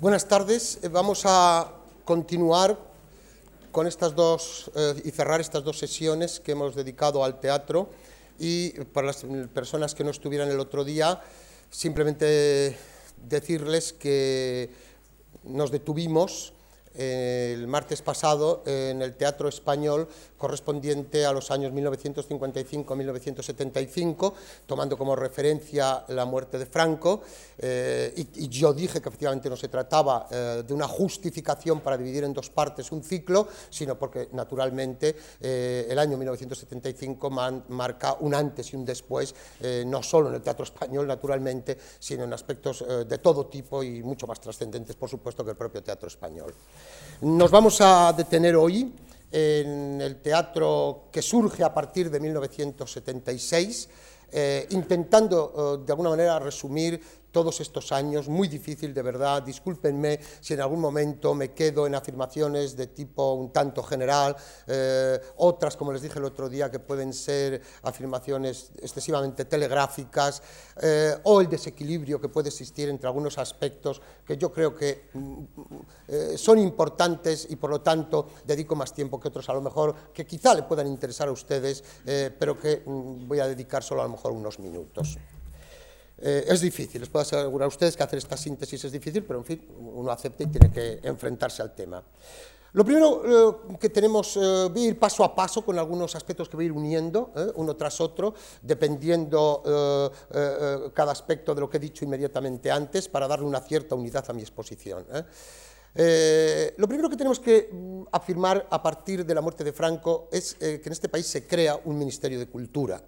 Buenas tardes. Eh, vamos a continuar con estas dos eh, y cerrar estas dos sesiones que hemos dedicado al teatro y para las personas que no estuvieran el otro día, simplemente decirles que nos detuvimos el martes pasado en el Teatro Español correspondiente a los años 1955-1975, tomando como referencia la muerte de Franco, eh, y, yo dije que efectivamente no se trataba eh, de una justificación para dividir en dos partes un ciclo, sino porque naturalmente el año 1975 marca un antes y un después, no solo en el teatro español, naturalmente, sino en aspectos de todo tipo y mucho más trascendentes, por supuesto, que el propio teatro español. Nos vamos a detener hoy en el teatro que surge a partir de 1976, eh, intentando eh, de alguna manera resumir todos estos años, muy difícil de verdad, discúlpenme si en algún momento me quedo en afirmaciones de tipo un tanto general, eh, otras, como les dije el otro día, que pueden ser afirmaciones excesivamente telegráficas, eh, o el desequilibrio que puede existir entre algunos aspectos que yo creo que mm, eh, son importantes y por lo tanto dedico más tiempo que otros a lo mejor, que quizá le puedan interesar a ustedes, pero que mm, voy a dedicar solo a lo mejor unos minutos. Eh, es difícil, les puedo asegurar a ustedes que hacer esta síntesis es difícil, pero en fin, uno acepta y tiene que enfrentarse al tema. Lo primero eh, que tenemos, eh, voy a ir paso a paso con algunos aspectos que voy a ir uniendo, uno tras otro, dependiendo cada aspecto de lo que he dicho inmediatamente antes, para darle una cierta unidad a mi exposición. lo primero que tenemos que mm, afirmar a partir de la muerte de Franco es que en este país se crea un Ministerio de Cultura.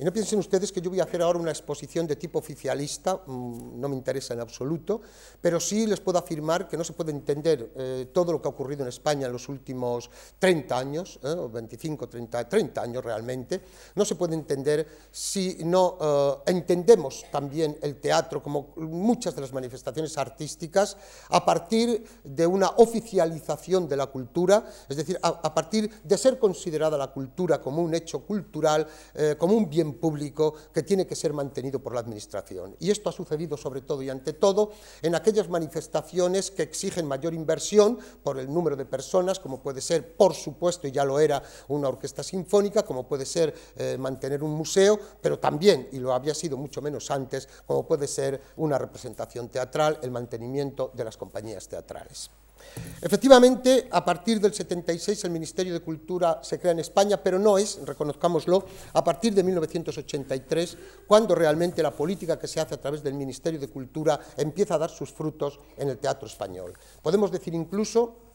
Y no piensen ustedes que yo voy a hacer ahora una exposición de tipo oficialista, mm, no me interesa en absoluto, pero sí les puedo afirmar que no se puede entender eh, todo lo que ha ocurrido en España en los últimos 30 años, eh, o 25, 30, 30 años realmente, no se puede entender si no eh, entendemos también el teatro como muchas de las manifestaciones artísticas a partir de una oficialización de la cultura, es decir, a, a partir de ser considerada la cultura como un hecho cultural, como un bien público que tiene que ser mantenido por la Administración. Y esto ha sucedido sobre todo y ante todo en aquellas manifestaciones que exigen mayor inversión por el número de personas, como puede ser, por supuesto, y ya lo era, una orquesta sinfónica, como puede ser eh, mantener un museo, pero también, y lo había sido mucho menos antes, como puede ser una representación teatral, el mantenimiento de las compañías teatrales. Efectivamente, a partir del 76 el Ministerio de Cultura se crea en España, pero no es, reconozcámoslo, a partir de 1983, cuando realmente la política que se hace a través del Ministerio de Cultura empieza a dar sus frutos en el teatro español. Podemos decir incluso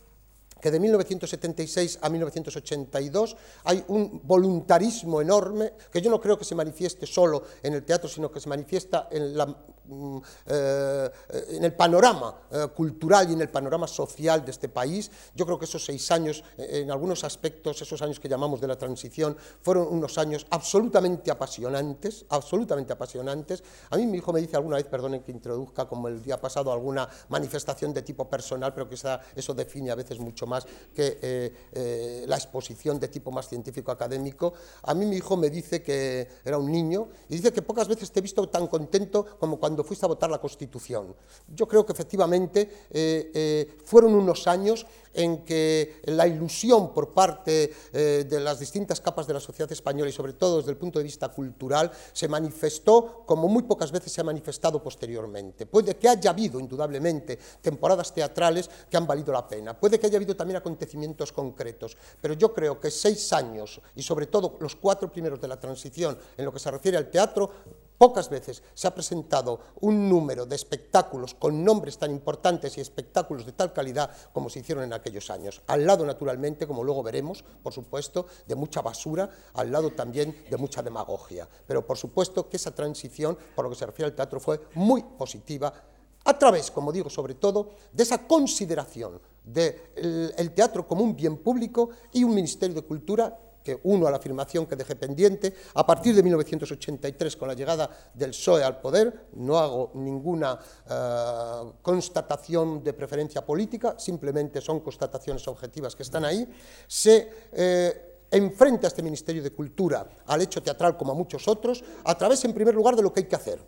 que de 1976 a 1982 hay un voluntarismo enorme, que yo no creo que se manifieste solo en el teatro, sino que se manifiesta en Mm, eh, el panorama eh, cultural y en el panorama social de este país. Yo creo que esos seis años, eh, en algunos aspectos, esos años que llamamos de la transición, fueron unos años absolutamente apasionantes, absolutamente apasionantes. A mí mi hijo me dice alguna vez, perdonen que introduzca como el día pasado alguna manifestación de tipo personal, pero que eso define a veces mucho más que la exposición de tipo más científico académico. A mí mi hijo me dice que era un niño y dice que pocas veces te he visto tan contento como cuando fuiste a votar la Constitución. Yo creo que efectivamente eh, eh, fueron unos años en que la ilusión por parte eh, de las distintas capas de la sociedad española y sobre todo desde el punto de vista cultural se manifestó como muy pocas veces se ha manifestado posteriormente. Puede que haya habido indudablemente temporadas teatrales que han valido la pena, puede que haya habido también acontecimientos concretos, pero yo creo que seis años y sobre todo los cuatro primeros de la transición en lo que se refiere al teatro Pocas veces se ha presentado un número de espectáculos con nombres tan importantes y espectáculos de tal calidad como se hicieron en aquellos años. Al lado, naturalmente, como luego veremos, por supuesto, de mucha basura, al lado también de mucha demagogia. Pero por supuesto que esa transición, por lo que se refiere al teatro, fue muy positiva a través, como digo, sobre todo, de esa consideración del teatro como un bien público y un Ministerio de Cultura que uno a la afirmación que dejé pendiente, a partir de 1983, con la llegada del PSOE al poder, no hago ninguna eh, constatación de preferencia política, simplemente son constataciones objetivas que están ahí, se eh, enfrenta a este Ministerio de Cultura al hecho teatral como a muchos otros, a través, en primer lugar, de lo que hay que hacer,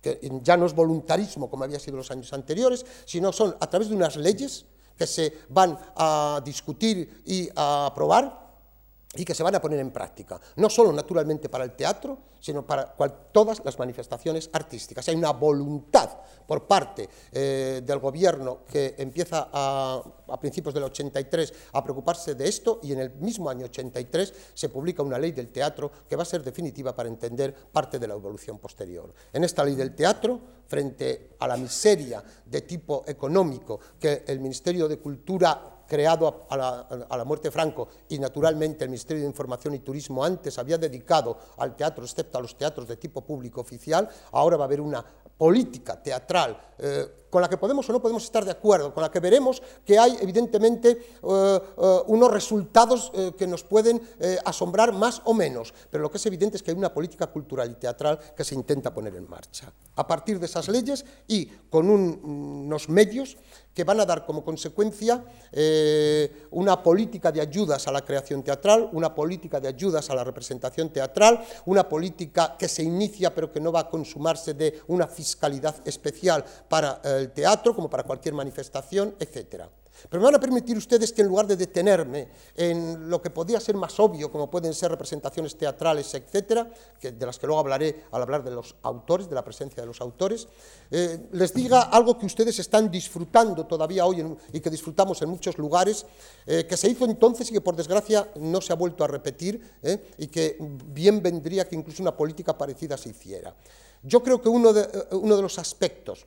que ya no es voluntarismo como había sido los años anteriores, sino son a través de unas leyes que se van a discutir y a aprobar y que se van a poner en práctica, no solo naturalmente para el teatro, sino para todas las manifestaciones artísticas. Hay una voluntad por parte eh, del gobierno que empieza a, a, principios del 83 a preocuparse de esto y en el mismo año 83 se publica una ley del teatro que va a ser definitiva para entender parte de la evolución posterior. En esta ley del teatro, frente a la miseria de tipo económico que el Ministerio de Cultura creado a la, muerte de Franco y naturalmente el Ministerio de Información y Turismo antes había dedicado al teatro, excepto a los teatros de tipo público oficial, ahora va a haber una política teatral eh, con la que podemos o no podemos estar de acuerdo, con la que veremos que hay evidentemente eh, eh, unos resultados eh, que nos pueden asombrar más o menos, pero lo que es evidente es que hay una política cultural y teatral que se intenta poner en marcha. A partir de esas leyes y con un, unos medios que van a dar como consecuencia una política de ayudas a la creación teatral, una política de ayudas a la representación teatral, una política que se inicia pero que no va a consumarse de una fiscalidad especial para el teatro como para cualquier manifestación, etcétera. Pero me van a permitir ustedes que en lugar de detenerme en lo que podía ser más obvio, como pueden ser representaciones teatrales, etcétera, que, de las que luego hablaré al hablar de los autores, de la presencia de los autores, eh, les diga algo que ustedes están disfrutando todavía hoy en, y que disfrutamos en muchos lugares, eh, que se hizo entonces y que por desgracia no se ha vuelto a repetir eh, y que bien vendría que incluso una política parecida se hiciera. Yo creo que uno de, eh, uno de los aspectos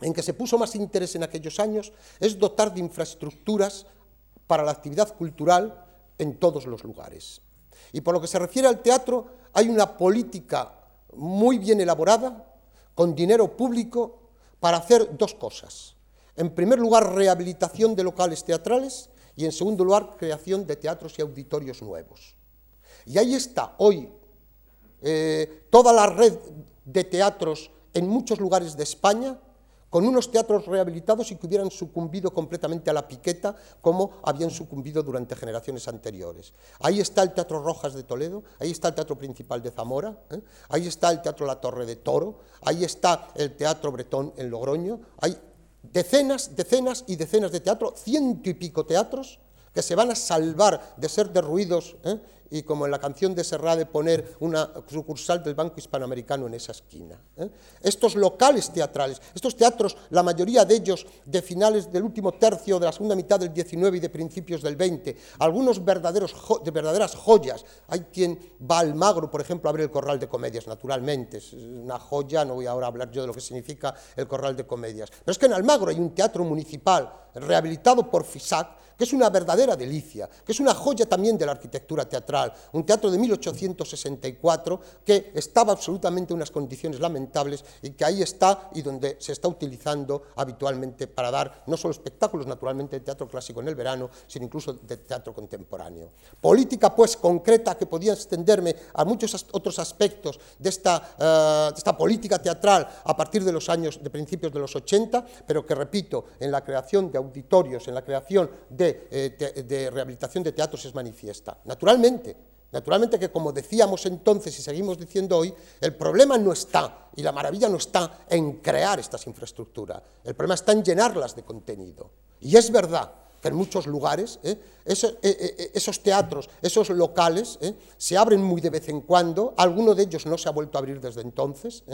en que se puso más interés en aquellos años es dotar de infraestructuras para la actividad cultural en todos los lugares. Y por lo que se refiere al teatro, hay una política muy bien elaborada, con dinero público, para hacer dos cosas. En primer lugar, rehabilitación de locales teatrales y en segundo lugar, creación de teatros y auditorios nuevos. Y ahí está hoy eh, toda la red de teatros en muchos lugares de España, con unos teatros rehabilitados y que hubieran sucumbido completamente a la piqueta como habían sucumbido durante generaciones anteriores. Ahí está el Teatro Rojas de Toledo, ahí está el Teatro Principal de Zamora, ¿eh? ahí está el Teatro La Torre de Toro, ahí está el Teatro Bretón en Logroño, hay decenas, decenas y decenas de teatros, ciento y pico teatros que se van a salvar de ser derruidos ¿eh? y como en la canción de Serra de poner una sucursal del Banco Hispanoamericano en esa esquina. ¿eh? Estos locales teatrales, estos teatros, la mayoría de ellos de finales del último tercio de la segunda mitad del 19 y de principios del 20, algunos verdaderos de verdaderas joyas. Hay quien va al Magro, por ejemplo, a ver el Corral de Comedias, naturalmente, es una joya, no voy ahora a hablar yo de lo que significa el Corral de Comedias. Pero es que en Almagro hay un teatro municipal rehabilitado por FISAC, que es una verdadera delicia, que es una joya también de la arquitectura teatral, un teatro de 1864 que estaba absolutamente en unas condiciones lamentables y que ahí está y donde se está utilizando habitualmente para dar no solo espectáculos naturalmente de teatro clásico en el verano, sino incluso de teatro contemporáneo. Política pues concreta que podía extenderme a muchos otros aspectos de esta, uh, de esta política teatral a partir de los años de principios de los 80, pero que repito, en la creación de auditorios, en la creación de eh, de, de rehabilitación de teatros es manifiesta. Naturalmente, Naturalmente que, como decíamos entonces y seguimos diciendo hoy, el problema no está, y la maravilla no está en crear estas infraestructuras, el problema está en llenarlas de contenido. Y es verdad en muchos lugares ¿eh? Esos, eh, eh, esos, teatros, esos locales, se abren muy de vez en cuando, alguno de ellos no se ha vuelto a abrir desde entonces,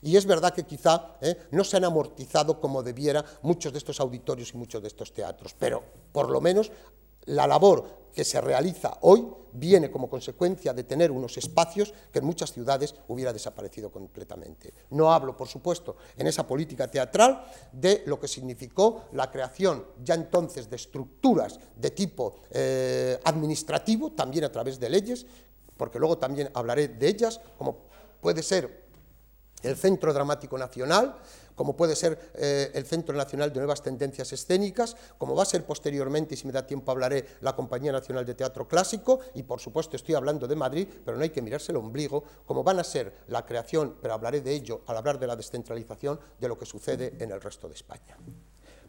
y es verdad que quizá no se han amortizado como debiera muchos de estos auditorios y muchos de estos teatros, pero por lo menos la labor que se realiza hoy viene como consecuencia de tener unos espacios que en muchas ciudades hubiera desaparecido completamente. No hablo, por supuesto, en esa política teatral de lo que significó la creación ya entonces de estructuras de tipo eh, administrativo, también a través de leyes, porque luego también hablaré de ellas, como puede ser el Centro Dramático Nacional, como puede ser eh, el Centro Nacional de Nuevas Tendencias Escénicas, como va a ser posteriormente, y si me da tiempo hablaré, la Compañía Nacional de Teatro Clásico, y por supuesto estoy hablando de Madrid, pero no hay que mirarse el ombligo, como van a ser la creación, pero hablaré de ello al hablar de la descentralización, de lo que sucede en el resto de España.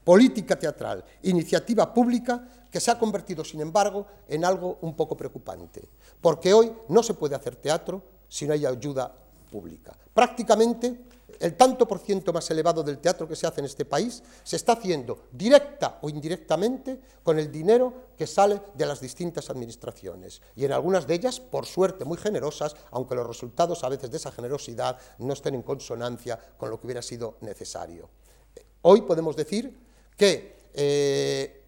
Política teatral, iniciativa pública que se ha convertido, sin embargo, en algo un poco preocupante, porque hoy no se puede hacer teatro si no hay ayuda pública. Prácticamente el tanto por ciento más elevado del teatro que se hace en este país se está haciendo directa o indirectamente con el dinero que sale de las distintas administraciones. Y en algunas de ellas, por suerte, muy generosas, aunque los resultados a veces de esa generosidad no estén en consonancia con lo que hubiera sido necesario. Hoy podemos decir que eh,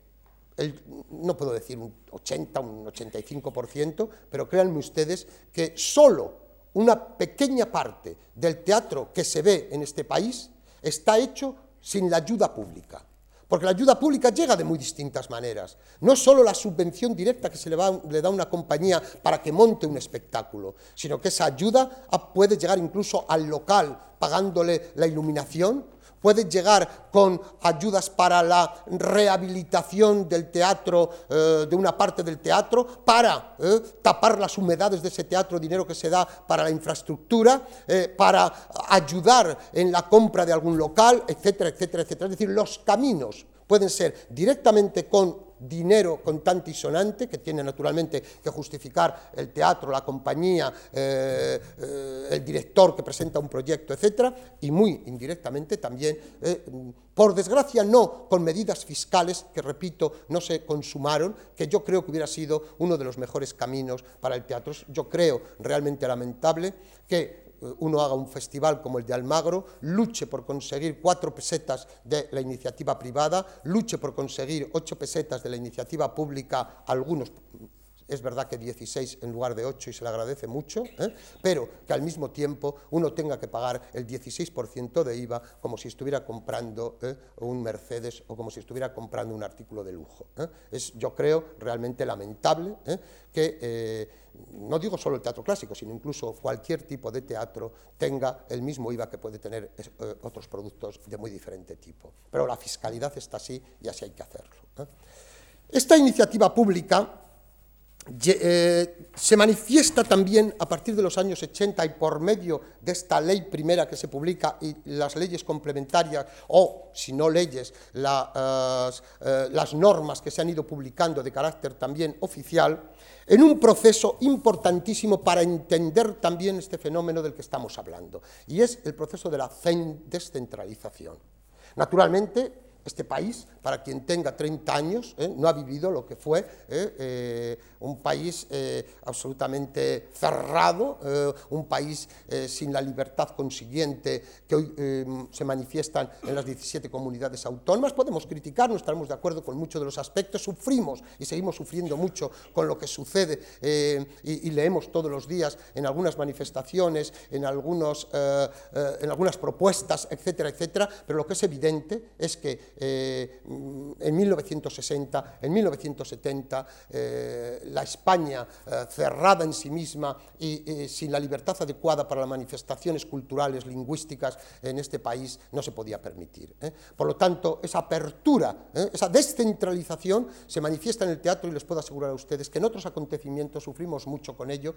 no puedo decir un 80, un 85%, pero créanme ustedes que solo una pequeña parte del teatro que se ve en este país está hecho sin la ayuda pública. Porque la ayuda pública llega de muy distintas maneras. No solo la subvención directa que se le, le da a una compañía para que monte un espectáculo, sino que esa ayuda puede llegar incluso al local pagándole la iluminación, puede llegar con ayudas para la rehabilitación del teatro, eh, de una parte del teatro, para eh, tapar las humedades de ese teatro, dinero que se da para la infraestructura, eh, para ayudar en la compra de algún local, etcétera, etcétera, etcétera. Es decir, los caminos pueden ser directamente con dinero contante y sonante, que tiene naturalmente que justificar el teatro, la compañía, eh, eh, el director que presenta un proyecto, etc., y muy indirectamente también, eh, por desgracia no con medidas fiscales, que repito, no se consumaron, que yo creo que hubiera sido uno de los mejores caminos para el teatro. Yo creo realmente lamentable que uno haga un festival como el de Almagro, luche por conseguir cuatro pesetas de la iniciativa privada, luche por conseguir ocho pesetas de la iniciativa pública, algunos es verdad que 16 en lugar de 8 y se le agradece mucho, ¿eh? pero que al mismo tiempo uno tenga que pagar el 16% de IVA como si estuviera comprando ¿eh? un Mercedes o como si estuviera comprando un artículo de lujo. ¿eh? Es, yo creo, realmente lamentable que, no digo solo el teatro clásico, sino incluso cualquier tipo de teatro tenga el mismo IVA que puede tener otros productos de muy diferente tipo. Pero la fiscalidad está así y así hay que hacerlo. Esta iniciativa pública eh, se manifiesta también a partir de los años 80 y por medio de esta ley primera que se publica y las leyes complementarias o, si no leyes, eh, las normas que se han ido publicando de carácter también oficial, en un proceso importantísimo para entender también este fenómeno del que estamos hablando, y es el proceso de la descentralización. Naturalmente, este país, para quien tenga 30 años, ¿eh? no ha vivido lo que fue ¿eh? Eh, un país absolutamente cerrado, un país sin la libertad consiguiente que hoy se manifiestan en las 17 comunidades autónomas. Podemos criticar, no estaremos de acuerdo con muchos de los aspectos, sufrimos y seguimos sufriendo mucho con lo que sucede y, y, leemos todos los días en algunas manifestaciones, en, algunos, en algunas propuestas, etcétera, etcétera, pero lo que es evidente es que eh, en 1960, en 1970, eh, la España eh, cerrada en sí misma y sin la libertad adecuada para las manifestaciones culturales, lingüísticas en este país no se podía permitir. Por lo tanto, esa apertura, esa descentralización se manifiesta en el teatro y les puedo asegurar a ustedes que en otros acontecimientos sufrimos mucho con ello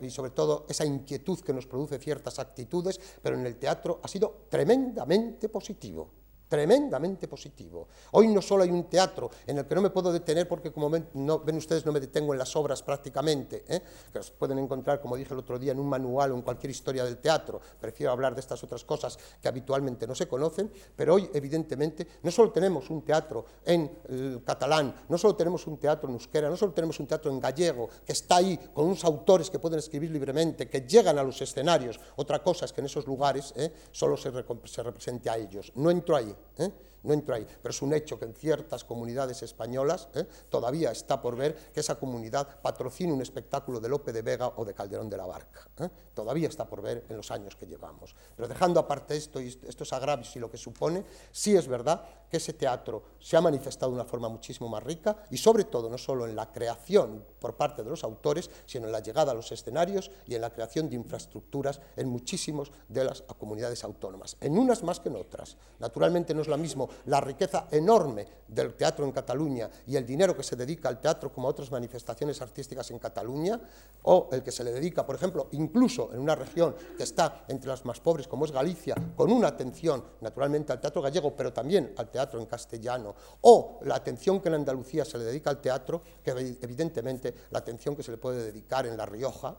y sobre todo esa inquietud que nos produce ciertas actitudes, pero en el teatro ha sido tremendamente positivo tremendamente positivo. Hoy no solo hay un teatro en el que no me puedo detener porque como ven, ustedes no me detengo en las obras prácticamente, ¿eh? que los pueden encontrar, como dije el otro día, en un manual o en cualquier historia del teatro. Prefiero hablar de estas otras cosas que habitualmente no se conocen, pero hoy evidentemente no solo tenemos un teatro en catalán, no solo tenemos un teatro en euskera, no solo tenemos un teatro en gallego, que está ahí con unos autores que pueden escribir libremente, que llegan a los escenarios. Otra cosa es que en esos lugares ¿eh? solo se, se represente a ellos. No entro ahí. ¿Eh? No entro ahí, pero es un hecho que en ciertas comunidades españolas ¿eh? todavía está por ver que esa comunidad patrocine un espectáculo de Lope de Vega o de Calderón de la Barca. ¿eh? Todavía está por ver en los años que llevamos. Pero dejando aparte esto y estos agravios y lo que supone, sí es verdad que ese teatro se ha manifestado de una forma muchísimo más rica y sobre todo no solo en la creación por parte de los autores, sino en la llegada a los escenarios y en la creación de infraestructuras en muchísimos de las comunidades autónomas, en unas más que en otras. Naturalmente no es lo mismo la riqueza enorme del teatro en Cataluña y el dinero que se dedica al teatro como a otras manifestaciones artísticas en Cataluña, o el que se le dedica, por ejemplo, incluso en una región que está entre las más pobres como es Galicia, con una atención naturalmente al teatro gallego, pero también al teatro en castellano, o la atención que en Andalucía se le dedica al teatro, que evidentemente la atención que se le puede dedicar en La Rioja,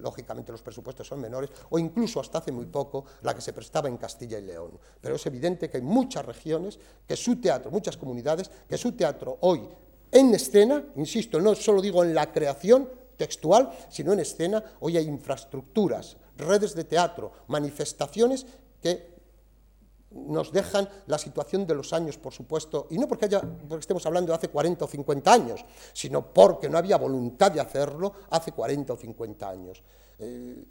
lógicamente los presupuestos son menores, o incluso hasta hace muy poco la que se prestaba en Castilla y León. Pero es evidente que hay muchas regiones que su teatro, muchas comunidades, que su teatro hoy en escena, insisto, no solo digo en la creación textual, sino en escena, hoy hay infraestructuras, redes de teatro, manifestaciones que nos dejan la situación de los años, por supuesto, y no porque, haya, porque estemos hablando de hace 40 o 50 años, sino porque no había voluntad de hacerlo hace 40 o 50 años. Eh,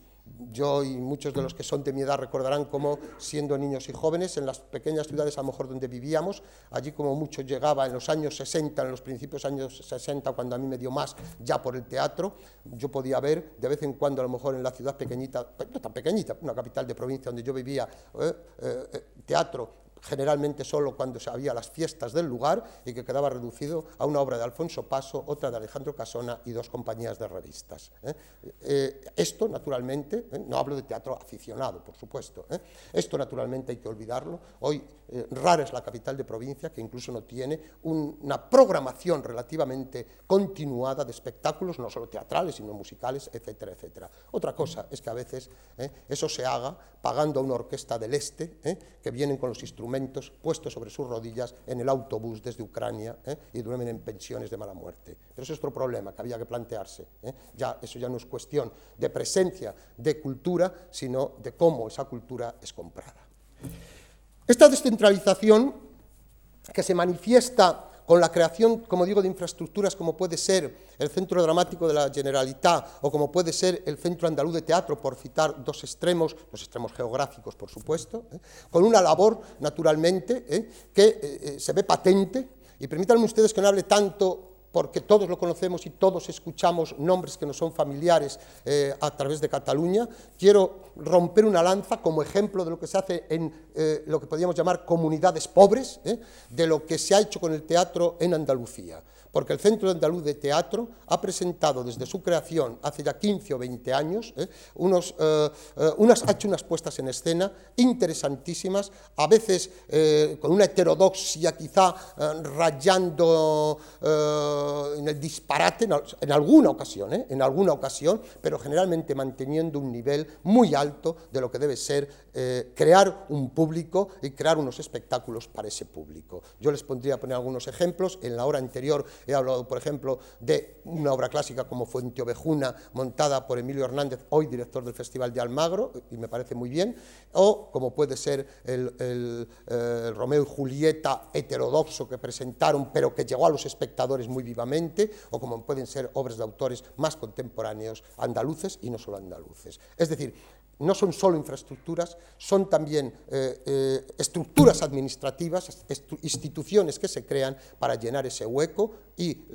yo y muchos de los que son de mi edad recordarán cómo, siendo niños y jóvenes, en las pequeñas ciudades a lo mejor donde vivíamos, allí como mucho llegaba en los años 60, en los principios años 60, cuando a mí me dio más ya por el teatro, yo podía ver de vez en cuando a lo mejor en la ciudad pequeñita, no tan pequeñita, una capital de provincia donde yo vivía, eh, eh, teatro generalmente solo cuando se había las fiestas del lugar y que quedaba reducido a una obra de Alfonso Paso, otra de Alejandro Casona y dos compañías de revistas. ¿eh? Eh, esto, naturalmente, ¿eh? no hablo de teatro aficionado, por supuesto, esto naturalmente hay que olvidarlo. Hoy rara es la capital de provincia que incluso no tiene una programación relativamente continuada de espectáculos, no solo teatrales, sino musicales, etcétera, etcétera. Otra cosa es que a veces eso se haga pagando a una orquesta del este, que vienen con los instrumentos puestos sobre sus rodillas en el autobús desde Ucrania ¿eh? y duermen en pensiones de mala muerte. Pero ese es otro problema que había que plantearse. ¿eh? Ya, eso ya no es cuestión de presencia de cultura, sino de cómo esa cultura es comprada. Esta descentralización que se manifiesta con la creación, como digo, de infraestructuras como puede ser el Centro Dramático de la Generalitat o como puede ser el Centro Andaluz de Teatro, por citar dos extremos, los extremos geográficos, por supuesto, ¿eh? con una labor, naturalmente, ¿eh? que eh, se ve patente, y permítanme ustedes que no hable tanto porque todos lo conocemos y todos escuchamos nombres que no son familiares eh, a través de Cataluña, quiero romper una lanza como ejemplo de lo que se hace en eh, lo que podríamos llamar comunidades pobres, eh, de lo que se ha hecho con el teatro en Andalucía porque el Centro Andaluz de Teatro ha presentado desde su creación hace ya 15 o 20 años, ¿eh? eh, eh, unas, ha hecho unas puestas en escena interesantísimas, a veces con una heterodoxia quizá rayando en el disparate en, alguna ocasión, en alguna ocasión, pero generalmente manteniendo un nivel muy alto de lo que debe ser crear un público y crear unos espectáculos para ese público. Yo les pondría poner algunos ejemplos, en la hora anterior He hablado, por ejemplo, de una obra clásica como Fuente Ovejuna, montada por Emilio Hernández, hoy director del Festival de Almagro, y me parece muy bien, o como puede ser el, eh, Romeo y Julieta heterodoxo que presentaron, pero que llegó a los espectadores muy vivamente, o como pueden ser obras de autores más contemporáneos andaluces y no solo andaluces. Es decir, no son solo infraestructuras, son también eh, eh, estructuras administrativas, instituciones que se crean para llenar ese hueco y,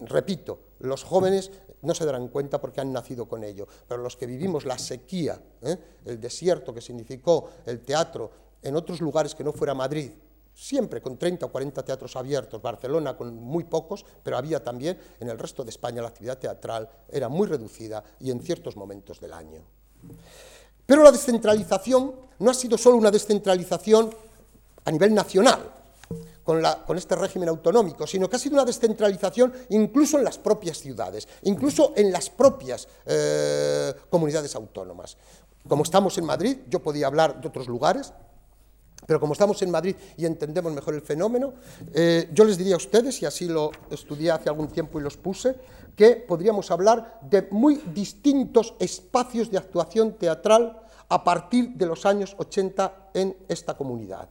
repito, los jóvenes no se darán cuenta porque han nacido con ello, pero los que vivimos la sequía, ¿eh? el desierto que significó el teatro en otros lugares que no fuera Madrid, siempre con 30 o 40 teatros abiertos, Barcelona con muy pocos, pero había también en el resto de España la actividad teatral era muy reducida y en ciertos momentos del año. Pero la descentralización no ha sido solo una descentralización a nivel nacional, con, este régimen autonómico, sino que ha sido una descentralización incluso en las propias ciudades, incluso en las propias eh, comunidades autónomas. Como estamos en Madrid, yo podía hablar de otros lugares, pero como estamos en Madrid y entendemos mejor el fenómeno, eh, yo les diría a ustedes, y así lo estudié hace algún tiempo y los puse, que podríamos hablar de muy distintos espacios de actuación teatral a partir de los años 80 en esta comunidad,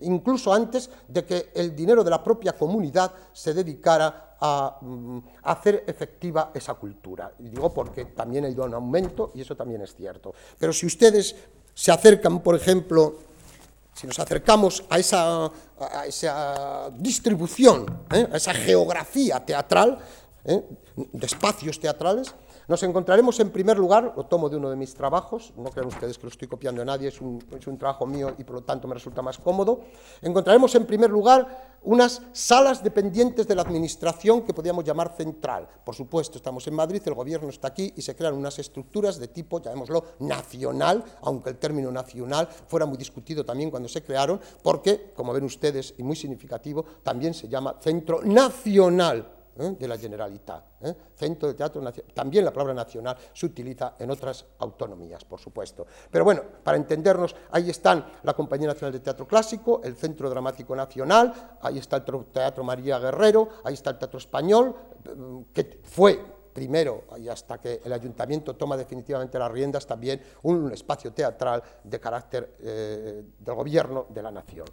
incluso antes de que el dinero de la propia comunidad se dedicara a, mm, hacer efectiva esa cultura. Y digo porque también ha ido en aumento y eso también es cierto. Pero si ustedes se acercan, por ejemplo, si nos acercamos a esa, a esa distribución, ¿eh? a esa geografía teatral, ¿eh? de espacios teatrales, nos encontraremos en primer lugar, lo tomo de uno de mis trabajos, no crean ustedes que lo estoy copiando de nadie, es un trabajo mío y por lo tanto me resulta más cómodo, encontraremos en primer lugar unas salas dependientes de la administración que podríamos llamar central. Por supuesto, estamos en Madrid, el gobierno está aquí y se crean unas estructuras de tipo, llamémoslo, nacional, aunque el término nacional fuera muy discutido también cuando se crearon, porque, como ven ustedes, y muy significativo, también se llama Centro Nacional ¿eh? de la Generalitat. ¿eh? Centro de Teatro Nacional. También la palabra nacional se utiliza en otras autonomías, por supuesto. Pero bueno, para entendernos, ahí están la Compañía Nacional de Teatro Clásico, el Centro Dramático Nacional, ahí está el Teatro María Guerrero, ahí está el Teatro Español, que fue primero, y hasta que el ayuntamiento toma definitivamente las riendas, también un espacio teatral de carácter eh, del gobierno de la nación.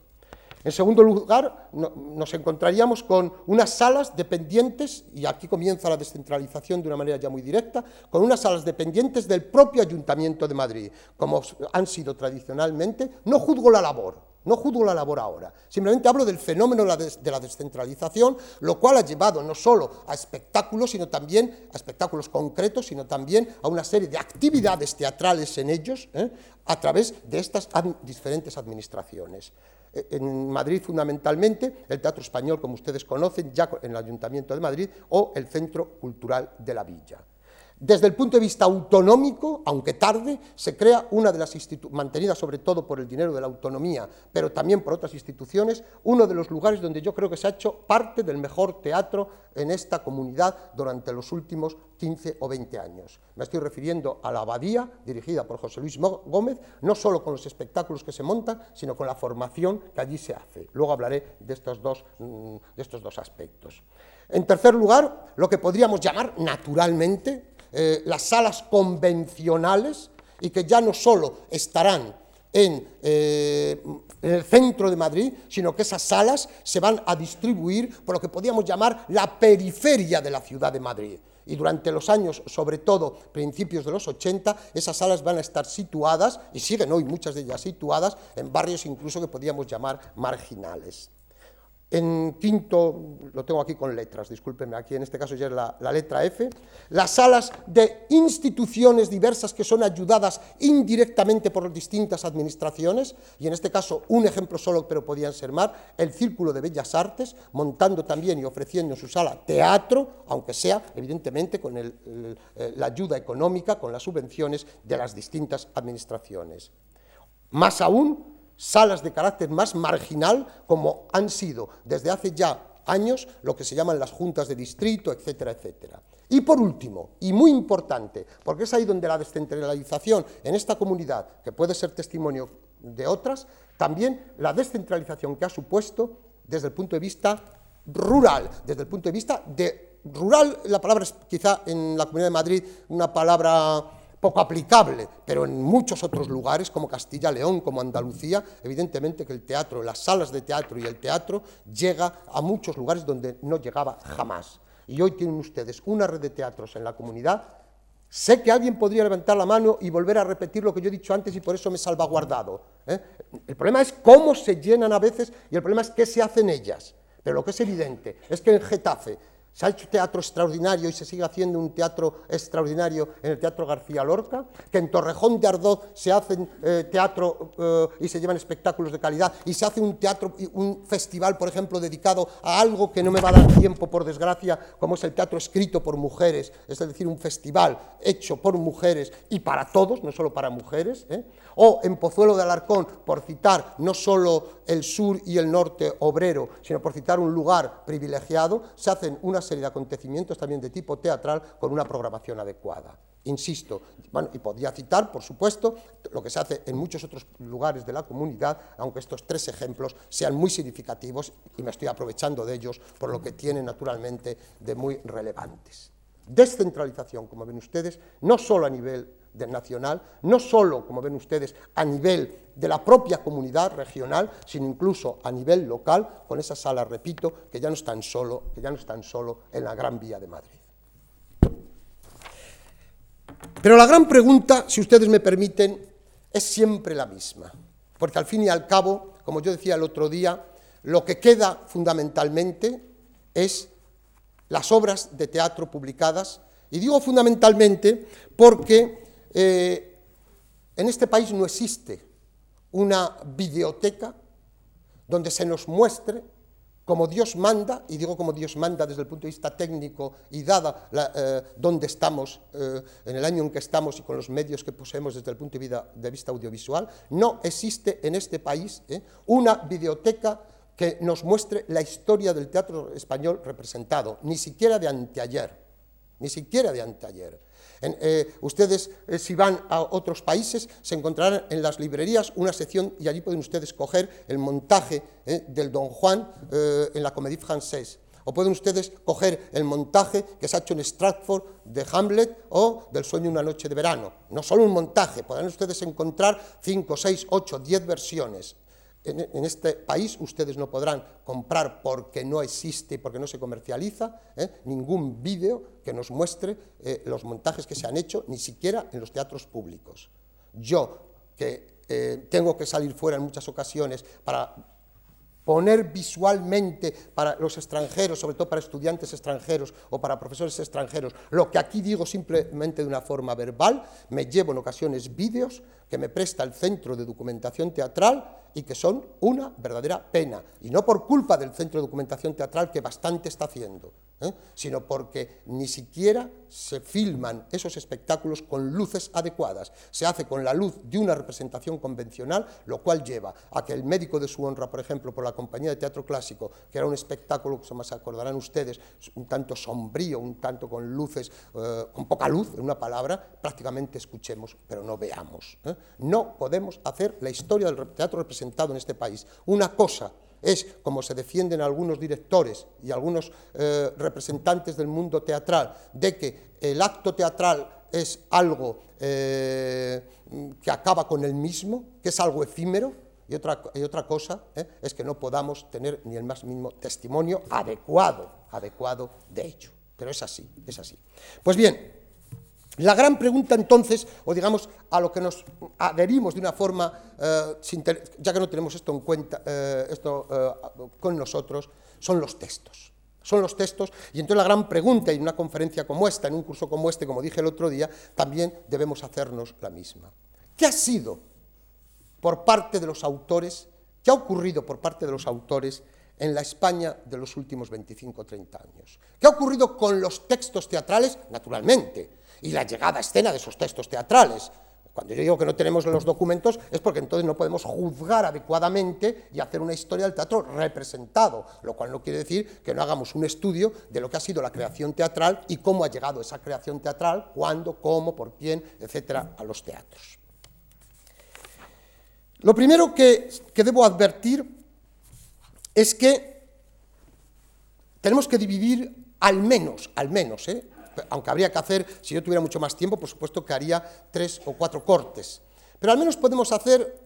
En segundo lugar, nos encontraríamos con unas salas dependientes, y aquí comienza la descentralización de una manera ya muy directa, con unas salas dependientes del propio Ayuntamiento de Madrid, como han sido tradicionalmente. No juzgo la labor, no juzgo la labor ahora, simplemente hablo del fenómeno de la descentralización, lo cual ha llevado no solo a espectáculos, sino también a espectáculos concretos, sino también a una serie de actividades teatrales en ellos, ¿eh? a través de estas diferentes administraciones en Madrid fundamentalmente, el Teatro Español, como ustedes conocen, ya en el Ayuntamiento de Madrid, o el Centro Cultural de la Villa. Desde el punto de vista autonómico, aunque tarde, se crea una de las instituciones, mantenida sobre todo por el dinero de la autonomía, pero también por otras instituciones, uno de los lugares donde yo creo que se ha hecho parte del mejor teatro en esta comunidad durante los últimos 15 o 20 años. Me estoy refiriendo a la Abadía, dirigida por José Luis Gómez, no solo con los espectáculos que se montan, sino con la formación que allí se hace. Luego hablaré de estos dos, mm, de estos dos aspectos. En tercer lugar, lo que podríamos llamar naturalmente eh, las salas convencionales y que ya no solo estarán eh, en, el centro de Madrid, sino que esas salas se van a distribuir por lo que podríamos llamar la periferia de la ciudad de Madrid. Y durante los años, sobre todo principios de los 80, esas salas van a estar situadas, y siguen hoy muchas de ellas situadas, en barrios incluso que podríamos llamar marginales. En quinto, lo tengo aquí con letras, discúlpenme, aquí en este caso ya es la, letra F, las salas de instituciones diversas que son ayudadas indirectamente por distintas administraciones, y en este caso un ejemplo solo, pero podían ser más, el Círculo de Bellas Artes, montando también y ofreciendo en su sala teatro, aunque sea evidentemente con la ayuda económica, con las subvenciones de las distintas administraciones. Más aún, salas de carácter más marginal, como han sido desde hace ya años lo que se llaman las juntas de distrito, etcétera, etcétera. Y por último, y muy importante, porque es ahí donde la descentralización en esta comunidad, que puede ser testimonio de otras, también la descentralización que ha supuesto desde el punto de vista rural, desde el punto de vista de rural, la palabra es quizá en la Comunidad de Madrid una palabra poco aplicable, pero en muchos otros lugares, como Castilla-León, como Andalucía, evidentemente que el teatro, las salas de teatro y el teatro llega a muchos lugares donde no llegaba jamás. Y hoy tienen ustedes una red de teatros en la comunidad. Sé que alguien podría levantar la mano y volver a repetir lo que yo he dicho antes y por eso me he salvaguardado. ¿eh? El problema es cómo se llenan a veces y el problema es qué se hacen ellas. Pero lo que es evidente es que en Getafe se ha hecho teatro extraordinario y se sigue haciendo un teatro extraordinario en el Teatro García Lorca, que en Torrejón de Ardoz se hacen eh, teatro eh, y se llevan espectáculos de calidad, y se hace un teatro, un festival, por ejemplo, dedicado a algo que no me va a dar tiempo, por desgracia, como es el teatro escrito por mujeres, es decir, un festival hecho por mujeres y para todos, no solo para mujeres, ¿eh? O en Pozuelo de Alarcón, por citar no solo el sur y el norte obrero, sino por citar un lugar privilegiado, se hacen una serie de acontecimientos también de tipo teatral con una programación adecuada. Insisto, bueno, y podría citar, por supuesto, lo que se hace en muchos otros lugares de la comunidad, aunque estos tres ejemplos sean muy significativos y me estoy aprovechando de ellos por lo que tienen naturalmente de muy relevantes. Descentralización, como ven ustedes, no solo a nivel nacional, no solo, como ven ustedes, a nivel de la propia comunidad regional, sino incluso a nivel local, con esas salas, repito, que ya no están solo, que ya no están solo en la Gran Vía de Madrid. Pero la gran pregunta, si ustedes me permiten, es siempre la misma, porque al fin y al cabo, como yo decía el otro día, lo que queda fundamentalmente es las obras de teatro publicadas, y digo fundamentalmente porque eh, en este país no existe una biblioteca donde se nos muestre como Dios manda, y digo como Dios manda desde el punto de vista técnico y dada la, eh, donde estamos, eh, en el año en que estamos y con los medios que poseemos desde el punto de vista, de audiovisual, no existe en este país una videoteca que nos muestre la historia del teatro español representado, ni siquiera de anteayer, ni siquiera de anteayer. Eh, ustedes, eh, si van a otros países, se encontrarán en las librerías una sección y allí pueden ustedes coger el montaje eh, del Don Juan en la Comédie Française. O pueden ustedes coger el montaje que se ha hecho en Stratford de Hamlet o del Sueño una noche de verano. No solo un montaje, podrán ustedes encontrar 5, 6, 8, 10 versiones en, este país ustedes no podrán comprar porque no existe, porque no se comercializa, ¿eh? ningún vídeo que nos muestre eh, los montajes que se han hecho, ni siquiera en los teatros públicos. Yo, que eh, tengo que salir fuera en muchas ocasiones para poner visualmente para los extranjeros, sobre todo para estudiantes extranjeros o para profesores extranjeros, lo que aquí digo simplemente de una forma verbal, me llevo en ocasiones vídeos que me presta el Centro de Documentación Teatral y que son una verdadera pena. Y no por culpa del Centro de Documentación Teatral, que bastante está haciendo, ¿eh? sino porque ni siquiera se filman esos espectáculos con luces adecuadas. Se hace con la luz de una representación convencional, lo cual lleva a que el médico de su honra, por ejemplo, por la compañía de teatro clásico, que era un espectáculo, que se acordarán ustedes, un tanto sombrío, un tanto con luces, eh, con poca luz, en una palabra, prácticamente escuchemos, pero no veamos. ¿eh? No podemos hacer la historia del teatro representado en este país. Una cosa es, como se defienden algunos directores y algunos eh, representantes del mundo teatral, de que el acto teatral es algo eh, que acaba con el mismo, que es algo efímero, y otra, y otra cosa eh, es que no podamos tener ni el más mínimo testimonio adecuado, adecuado de ello. Pero es así, es así. Pues bien, la gran pregunta entonces, o digamos a lo que nos adherimos de una forma, eh, ya que no tenemos esto en cuenta, eh, esto eh, con nosotros, son los textos. Son los textos, y entonces la gran pregunta en una conferencia como esta, en un curso como este, como dije el otro día, también debemos hacernos la misma. ¿Qué ha sido por parte de los autores, qué ha ocurrido por parte de los autores en la España de los últimos 25 o 30 años? ¿Qué ha ocurrido con los textos teatrales? Naturalmente, y la llegada a escena de esos textos teatrales. Cuando yo digo que no tenemos los documentos es porque entonces no podemos juzgar adecuadamente y hacer una historia del teatro representado, lo cual no quiere decir que no hagamos un estudio de lo que ha sido la creación teatral y cómo ha llegado esa creación teatral, cuándo, cómo, por quién, etcétera, a los teatros. Lo primero que, que debo advertir es que tenemos que dividir al menos, al menos, ¿eh? Aunque habría que hacer, si yo tuviera mucho más tiempo, por supuesto que haría tres o cuatro cortes. Pero al menos podemos hacer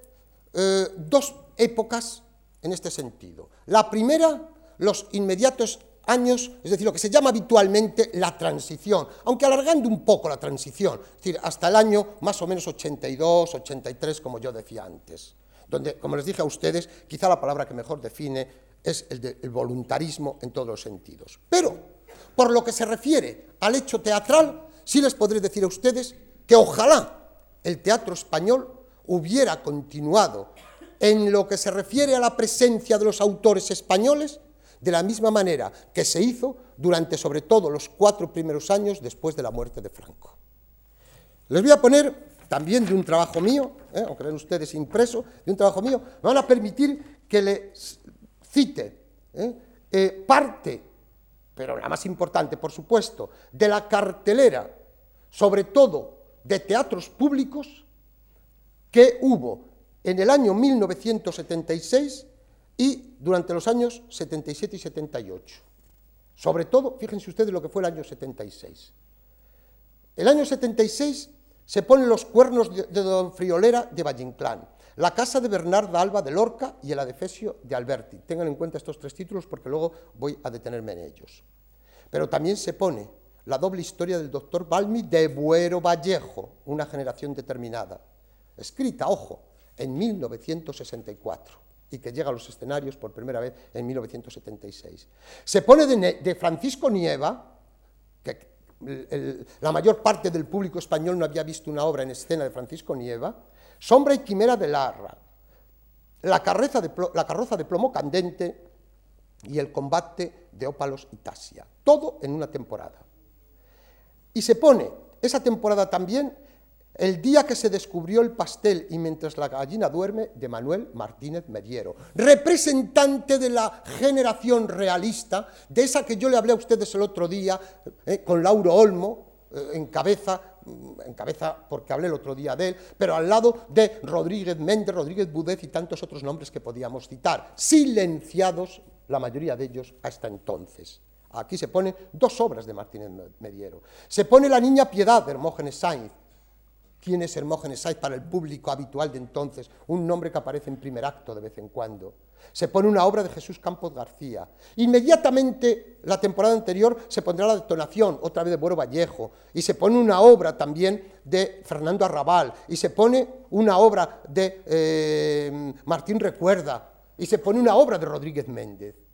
eh, dos épocas en este sentido. La primera, los inmediatos años, es decir, lo que se llama habitualmente la transición, aunque alargando un poco la transición, es decir, hasta el año más o menos 82, 83, como yo decía antes, donde, como les dije a ustedes, quizá la palabra que mejor define es el, el voluntarismo en todos los sentidos. Pero por lo que se refiere al hecho teatral, sí les podré decir a ustedes que ojalá el teatro español hubiera continuado en lo que se refiere a la presencia de los autores españoles de la misma manera que se hizo durante sobre todo los cuatro primeros años después de la muerte de Franco. Les voy a poner también de un trabajo mío, ¿eh? aunque ven ustedes impreso, de un trabajo mío, me van a permitir que les cite ¿eh? Eh, parte pero la más importante, por supuesto, de la cartelera, sobre todo de teatros públicos, que hubo en el año 1976 y durante los años 77 y 78. Sobre todo, fíjense ustedes lo que fue el año 76. El año 76 se ponen los cuernos de, Don Friolera de Valle la casa de Bernarda Alba de Lorca y el adefesio de Alberti. Tengan en cuenta estos tres títulos porque luego voy a detenerme en ellos. Pero también se pone la doble historia del doctor Balmi de Buero Vallejo, una generación determinada, escrita, ojo, en 1964 y que llega a los escenarios por primera vez en 1976. Se pone de, Francisco Nieva, que la mayor parte del público español no había visto una obra en escena de Francisco Nieva, Sombra y Quimera de Larra, la, carroza de, la carroza de plomo candente, y el combate de Ópalos y Tasia. Todo en una temporada. Y se pone esa temporada también el día que se descubrió el pastel y mientras la gallina duerme, de Manuel Martínez Mediero, representante de la generación realista, de esa que yo le hablé a ustedes el otro día, eh, con Lauro Olmo, eh, en cabeza, en cabeza porque hablé el otro día de él, pero al lado de Rodríguez Méndez, Rodríguez Budez y tantos otros nombres que podíamos citar, silenciados, la mayoría de ellos, hasta entonces. Aquí se ponen dos obras de Martínez Mediero. Se pone La Niña Piedad de Hermógenes Sainz, ¿Quién es Hermógenes Sáenz para el público habitual de entonces? Un nombre que aparece en primer acto de vez en cuando. Se pone una obra de Jesús Campos García. Inmediatamente, la temporada anterior, se pondrá la detonación, otra vez de Buero Vallejo, y se pone una obra también de Fernando Arrabal, y se pone una obra de eh, Martín Recuerda, y se pone una obra de Rodríguez Méndez.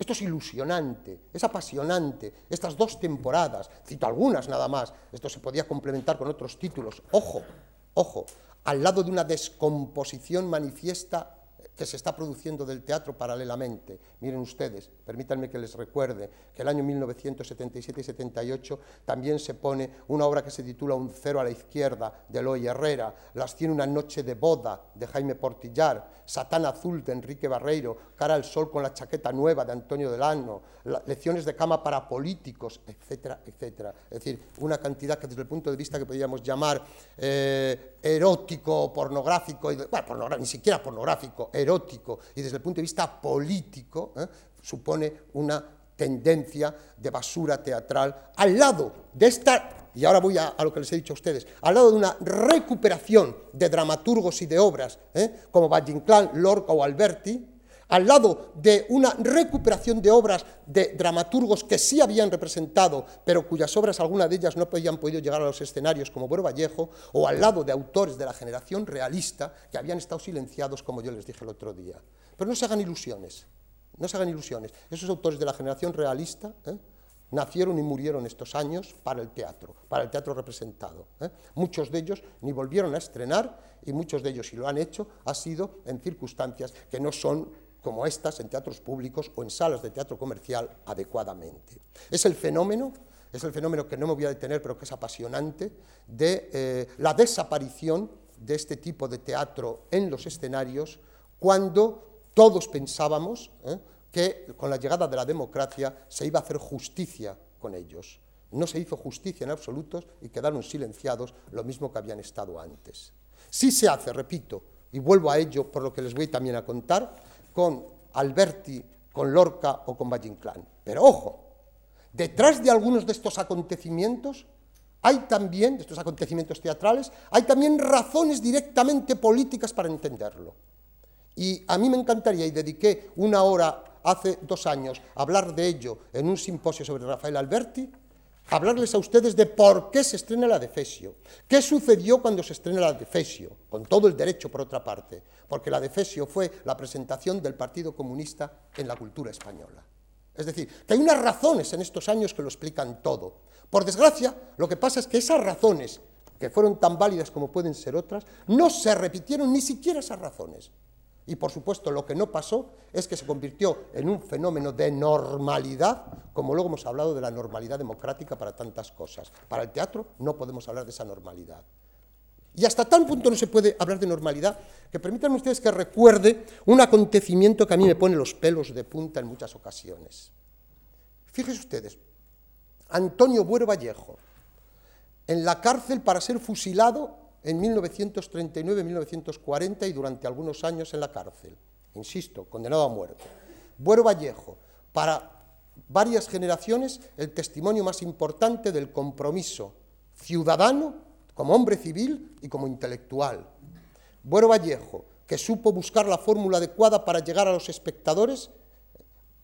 Esto es ilusionante, es apasionante. Estas dos temporadas, cito algunas nada más, esto se podía complementar con otros títulos. Ojo, ojo, al lado de una descomposición manifiesta que se está produciendo del teatro paralelamente. Miren ustedes, permítanme que les recuerde que el año 1977 y 78 también se pone una obra que se titula Un cero a la izquierda de Eloy Herrera, Las tiene una noche de boda de Jaime Portillar, Satán azul de Enrique Barreiro, Cara al sol con la chaqueta nueva de Antonio Delano, Lecciones de cama para políticos, etcétera, etcétera. Es decir, una cantidad que desde el punto de vista que podríamos llamar eh, erótico, pornográfico, bueno, ni siquiera pornográfico, erótico, y desde el punto de vista político, ¿eh? supone una tendencia de basura teatral al lado de esta, y ahora voy a, lo que les he dicho a ustedes, al lado de una recuperación de dramaturgos y de obras, ¿eh? como Valle Inclán, Lorca o Alberti, al lado de una recuperación de obras de dramaturgos que sí habían representado, pero cuyas obras, algunas de ellas, no habían podido llegar a los escenarios, como Buero Vallejo, o al lado de autores de la generación realista que habían estado silenciados, como yo les dije el otro día. Pero no se hagan ilusiones, no se hagan ilusiones. Esos autores de la generación realista ¿eh? nacieron y murieron estos años para el teatro, para el teatro representado. ¿eh? Muchos de ellos ni volvieron a estrenar y muchos de ellos, si lo han hecho, ha sido en circunstancias que no son como estas en teatros públicos o en salas de teatro comercial adecuadamente. Es el fenómeno, es el fenómeno que no me voy a detener, pero que es apasionante, de eh, la desaparición de este tipo de teatro en los escenarios cuando todos pensábamos eh, que con la llegada de la democracia se iba a hacer justicia con ellos. No se hizo justicia en absoluto y quedaron silenciados lo mismo que habían estado antes. Sí se hace, repito, y vuelvo a ello por lo que les voy también a contar, con Alberti, con Lorca o con Valle Inclán. Pero ojo, detrás de algunos de estos acontecimientos hay también, de estos acontecimientos teatrales, hay también razones directamente políticas para entenderlo. Y a mí me encantaría, y dediqué una hora hace dos años a hablar de ello en un simposio sobre Rafael Alberti, hablarles a ustedes de por qué se estrena la Defesio, qué sucedió cuando se estrena la Defesio, con todo el derecho por otra parte, porque la Defesio fue la presentación del Partido Comunista en la cultura española. Es decir, que hay unas razones en estos años que lo explican todo. Por desgracia, lo que pasa es que esas razones, que fueron tan válidas como pueden ser otras, no se repitieron ni siquiera esas razones. Y por supuesto lo que no pasó es que se convirtió en un fenómeno de normalidad, como luego hemos hablado de la normalidad democrática para tantas cosas. Para el teatro no podemos hablar de esa normalidad. Y hasta tal punto no se puede hablar de normalidad que permítanme ustedes que recuerde un acontecimiento que a mí me pone los pelos de punta en muchas ocasiones. Fíjense ustedes, Antonio Buero Vallejo, en la cárcel para ser fusilado en 1939-1940 y durante algunos años en la cárcel. Insisto, condenado a muerte. Buero Vallejo, para varias generaciones, el testimonio más importante del compromiso ciudadano, como hombre civil y como intelectual. Buero Vallejo, que supo buscar la fórmula adecuada para llegar a los espectadores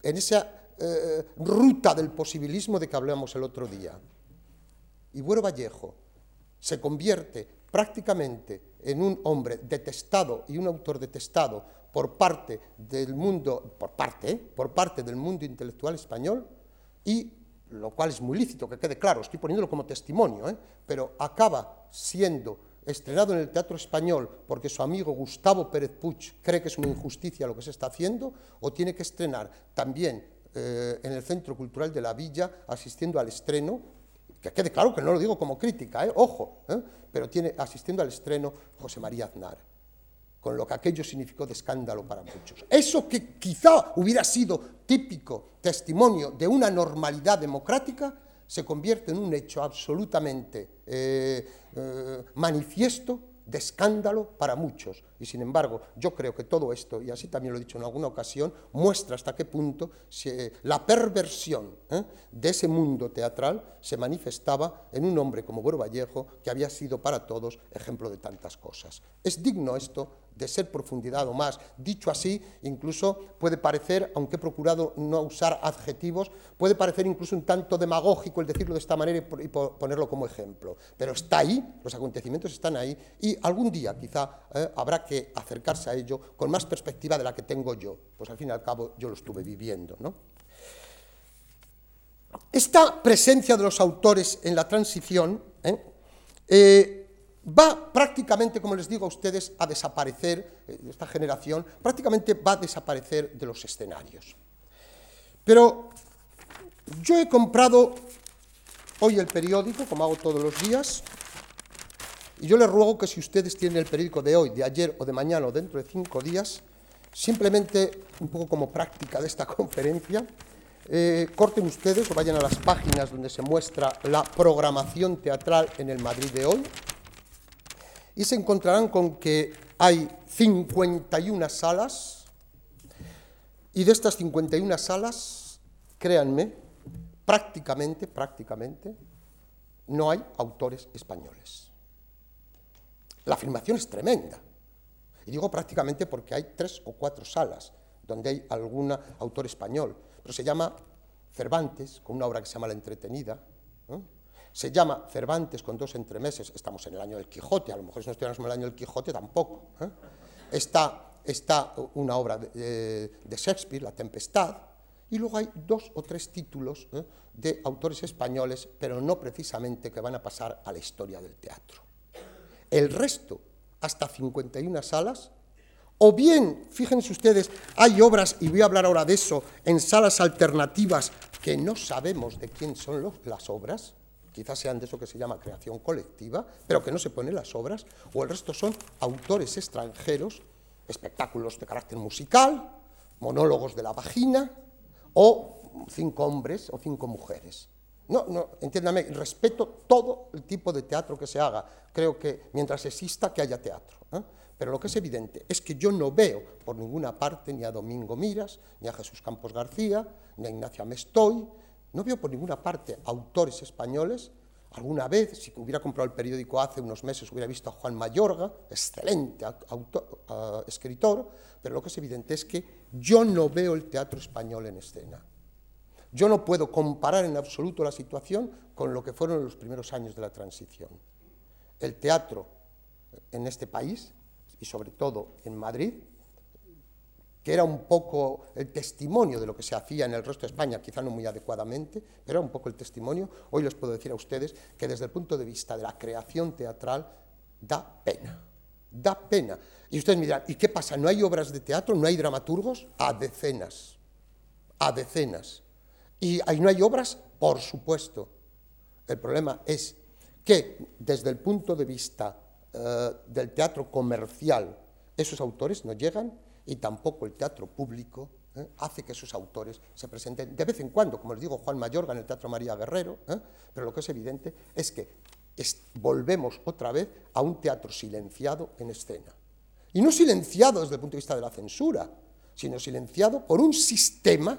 en esa eh, ruta del posibilismo de que hablamos el otro día. Y Buero Vallejo se convierte prácticamente en un hombre detestado y un autor detestado por parte del mundo, por parte, ¿eh? por parte del mundo intelectual español, y lo cual es muy lícito, que quede claro, estoy poniéndolo como testimonio, ¿eh? pero acaba siendo estrenado en el Teatro Español porque su amigo Gustavo Pérez Puig cree que es una injusticia lo que se está haciendo, o tiene que estrenar también eh, en el Centro Cultural de la Villa, asistiendo al estreno, que quede claro que no lo digo como crítica, eh, ojo, eh, pero tiene asistiendo al estreno José María Aznar, con lo que aquello significó de escándalo para muchos. Eso que quizá hubiera sido típico testimonio de una normalidad democrática, se convierte en un hecho absolutamente eh, manifiesto de escándalo para muchos. Y sin embargo, yo creo que todo esto, y así también lo he dicho en alguna ocasión, muestra hasta qué punto la perversión ¿eh? de ese mundo teatral se manifestaba en un hombre como Buero Vallejo, que había sido para todos ejemplo de tantas cosas. Es digno esto de ser profundidad o más. Dicho así, incluso puede parecer, aunque he procurado no usar adjetivos, puede parecer incluso un tanto demagógico el decirlo de esta manera y ponerlo como ejemplo. Pero está ahí, los acontecimientos están ahí y algún día quizá eh, habrá que acercarse a ello con más perspectiva de la que tengo yo. Pues al fin y al cabo yo lo estuve viviendo. Esta presencia de los autores en la transición ¿eh? Eh, va prácticamente, como les digo a ustedes, a desaparecer, eh, esta generación, prácticamente va a desaparecer de los escenarios. Pero yo he comprado hoy el periódico, como hago todos los días, y yo les ruego que si ustedes tienen el periódico de hoy, de ayer o de mañana o dentro de cinco días, simplemente, un poco como práctica de esta conferencia, eh, corten ustedes o vayan a las páginas donde se muestra la programación teatral en el Madrid de hoy, y se encontrarán con que hay 51 salas y de estas 51 salas, créanme, prácticamente, prácticamente, no hay autores españoles. La afirmación es tremenda. Y digo prácticamente porque hay tres o cuatro salas donde hay algún autor español, pero se llama Cervantes, con una obra que se llama La Entretenida, se llama Cervantes con dos entremeses, estamos en el año del Quijote, a lo mejor si no estuviéramos en el año del Quijote tampoco. ¿eh? Está, está, una obra de, Shakespeare, La Tempestad, y luego hay dos o tres títulos ¿eh? de autores españoles, pero no precisamente que van a pasar a la historia del teatro. El resto, hasta 51 salas, o bien, fíjense ustedes, hay obras, y voy a hablar ahora de eso, en salas alternativas que no sabemos de quién son las obras, quizás sean de eso que se llama creación colectiva, pero que no se ponen las obras, o el resto son autores extranjeros, espectáculos de carácter musical, monólogos de la vagina, o cinco hombres o cinco mujeres. No, no, entiéndame, respeto todo el tipo de teatro que se haga. Creo que mientras exista, que haya teatro. ¿eh? Pero lo que es evidente es que yo no veo por ninguna parte ni a Domingo Miras, ni a Jesús Campos García, ni a Ignacio Amestoy, no veo por ninguna parte autores españoles. Alguna vez, si hubiera comprado el periódico hace unos meses, hubiera visto a Juan Mayorga, excelente escritor, pero lo que es evidente es que yo no veo el teatro español en escena. Yo no puedo comparar en absoluto la situación con lo que fueron los primeros años de la transición. El teatro en este país, y sobre todo en Madrid, que era un poco el testimonio de lo que se hacía en el resto de España, quizá no muy adecuadamente, pero era un poco el testimonio. Hoy les puedo decir a ustedes que desde el punto de vista de la creación teatral da pena, da pena. Y ustedes me dirán, ¿y qué pasa? ¿No hay obras de teatro? ¿No hay dramaturgos? A decenas, a decenas. ¿Y ahí no hay obras? Por supuesto. El problema es que desde el punto de vista eh, del teatro comercial, esos autores no llegan y tampoco el teatro público ¿eh? hace que sus autores se presenten de vez en cuando, como les digo, Juan Mayorga en el Teatro María Guerrero, ¿eh? pero lo que es evidente es que volvemos otra vez a un teatro silenciado en escena. Y no silenciado desde el punto de vista de la censura, sino silenciado por un sistema,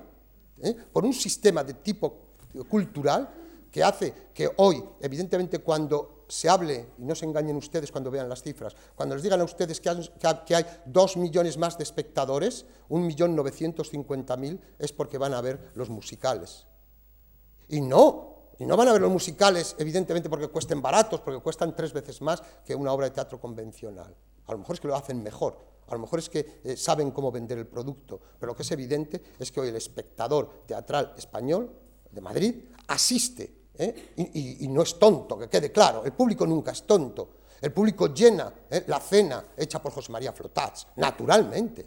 ¿eh? por un sistema de tipo cultural que hace que hoy, evidentemente, cuando se hable, y no se engañen ustedes cuando vean las cifras, cuando les digan a ustedes que hay, dos millones más de espectadores, un millón novecientos cincuenta mil, es porque van a ver los musicales. Y no, y no van a ver los musicales, evidentemente, porque cuesten baratos, porque cuestan tres veces más que una obra de teatro convencional. A lo mejor es que lo hacen mejor, a lo mejor es que eh, saben cómo vender el producto, pero lo que es evidente es que hoy el espectador teatral español de Madrid asiste ¿eh? y, no es tonto, que quede claro, el público nunca es tonto, El público llena ¿eh? la cena hecha por José María Flotats, naturalmente.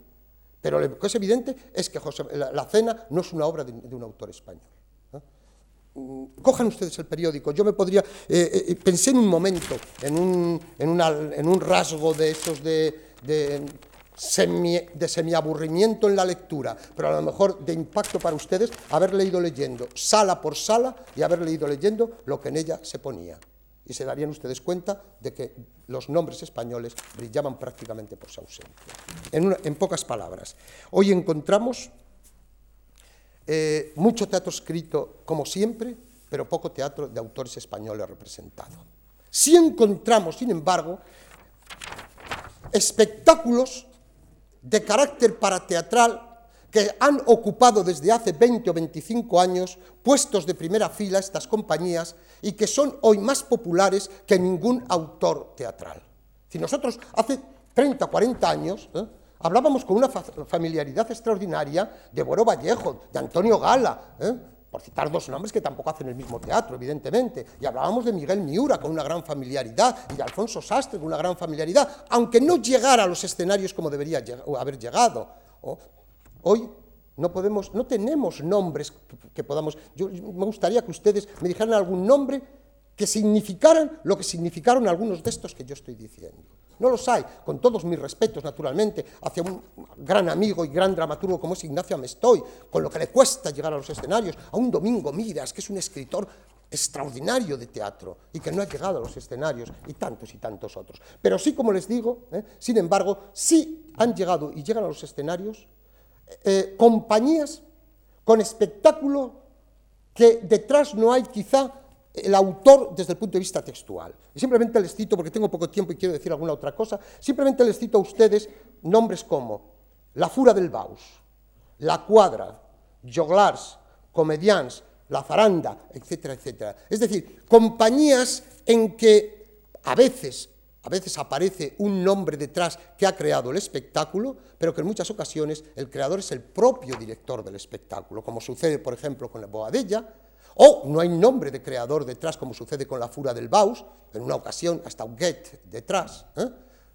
Pero lo que es evidente es que la, cena no es una obra de, un autor español. Mm, cojan ustedes el periódico. Yo me podría. Pensé en un momento, en un, rasgo de esos de, de de semiaburrimiento en la lectura, pero a lo mejor de impacto para ustedes, haber leído leyendo sala por sala y haber leído leyendo lo que en ella se ponía. Y se darían ustedes cuenta de que los nombres españoles brillaban prácticamente por su ausencia. En, pocas palabras, hoy encontramos eh, mucho teatro escrito, como siempre, pero poco teatro de autores españoles representado. Si encontramos, sin embargo, espectáculos de carácter parateatral que han ocupado desde hace 20 o 25 años puestos de primera fila estas compañías y que son hoy más populares que ningún autor teatral. Si nosotros hace 30 o 40 años ¿eh? hablábamos con una familiaridad extraordinaria de Boro Vallejo, de Antonio Gala, ¿eh? Por citar dos nombres que tampoco hacen el mismo teatro, evidentemente. Y hablábamos de Miguel Miura con una gran familiaridad y de Alfonso Sastre con una gran familiaridad, aunque no llegara a los escenarios como debería haber llegado. Hoy no podemos, no tenemos nombres que podamos. Yo me gustaría que ustedes me dijeran algún nombre que significaran lo que significaron algunos de estos que yo estoy diciendo. No los hay, con todos mis respetos, naturalmente, hacia un gran amigo y gran dramaturgo como es Ignacio Amestoy, con lo que le cuesta llegar a los escenarios, a un Domingo Miras, que es un escritor extraordinario de teatro y que no ha llegado a los escenarios, y tantos y tantos otros. Pero sí, como les digo, ¿eh? sin embargo, sí han llegado y llegan a los escenarios eh, compañías con espectáculo que detrás no hay quizá el autor desde el punto de vista textual. Y simplemente les cito, porque tengo poco tiempo y quiero decir alguna otra cosa, simplemente les cito a ustedes nombres como La Fura del Baus, La Cuadra, Joglars, Comedians, La Zaranda, etcétera, etcétera. Es decir, compañías en que a veces, a veces aparece un nombre detrás que ha creado el espectáculo, pero que en muchas ocasiones el creador es el propio director del espectáculo, como sucede, por ejemplo, con la Boadella, o no hay nombre de creador detrás, como sucede con la Fura del Baus, en una ocasión hasta un get detrás. ¿eh?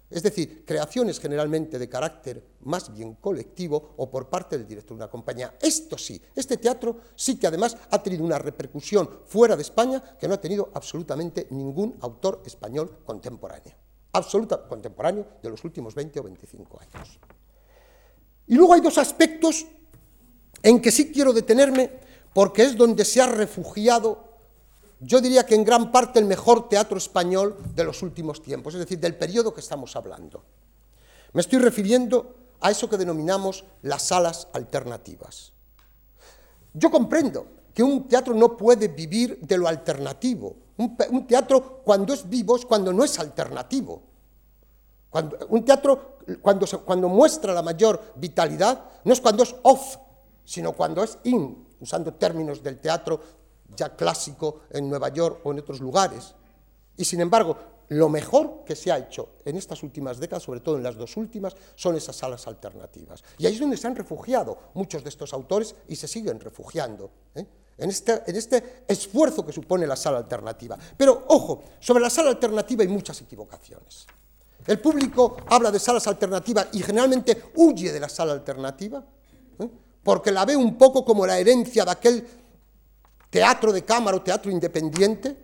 Es decir, creaciones generalmente de carácter más bien colectivo o por parte del director de una compañía. Esto sí, este teatro sí que además ha tenido una repercusión fuera de España que no ha tenido absolutamente ningún autor español contemporáneo. Absoluta contemporáneo de los últimos 20 o 25 años. Y luego hay dos aspectos en que sí quiero detenerme porque es donde se ha refugiado, yo diría que en gran parte el mejor teatro español de los últimos tiempos, es decir, del periodo que estamos hablando. Me estoy refiriendo a eso que denominamos las salas alternativas. Yo comprendo que un teatro no puede vivir de lo alternativo. Un, teatro cuando es vivo es cuando no es alternativo. Un teatro cuando muestra la mayor vitalidad no es cuando es off, sino cuando es in, usando términos del teatro ya clásico en Nueva York o en otros lugares. Y sin embargo, lo mejor que se ha hecho en estas últimas décadas, sobre todo en las dos últimas, son esas salas alternativas. Y ahí es donde se han refugiado muchos de estos autores y se siguen refugiando. ¿eh? En, este, en este esfuerzo que supone la sala alternativa. Pero, ojo, sobre la sala alternativa hay muchas equivocaciones. El público habla de salas alternativas y generalmente huye de la sala alternativa porque la ve un poco como la herencia de aquel teatro de cámara o teatro independiente,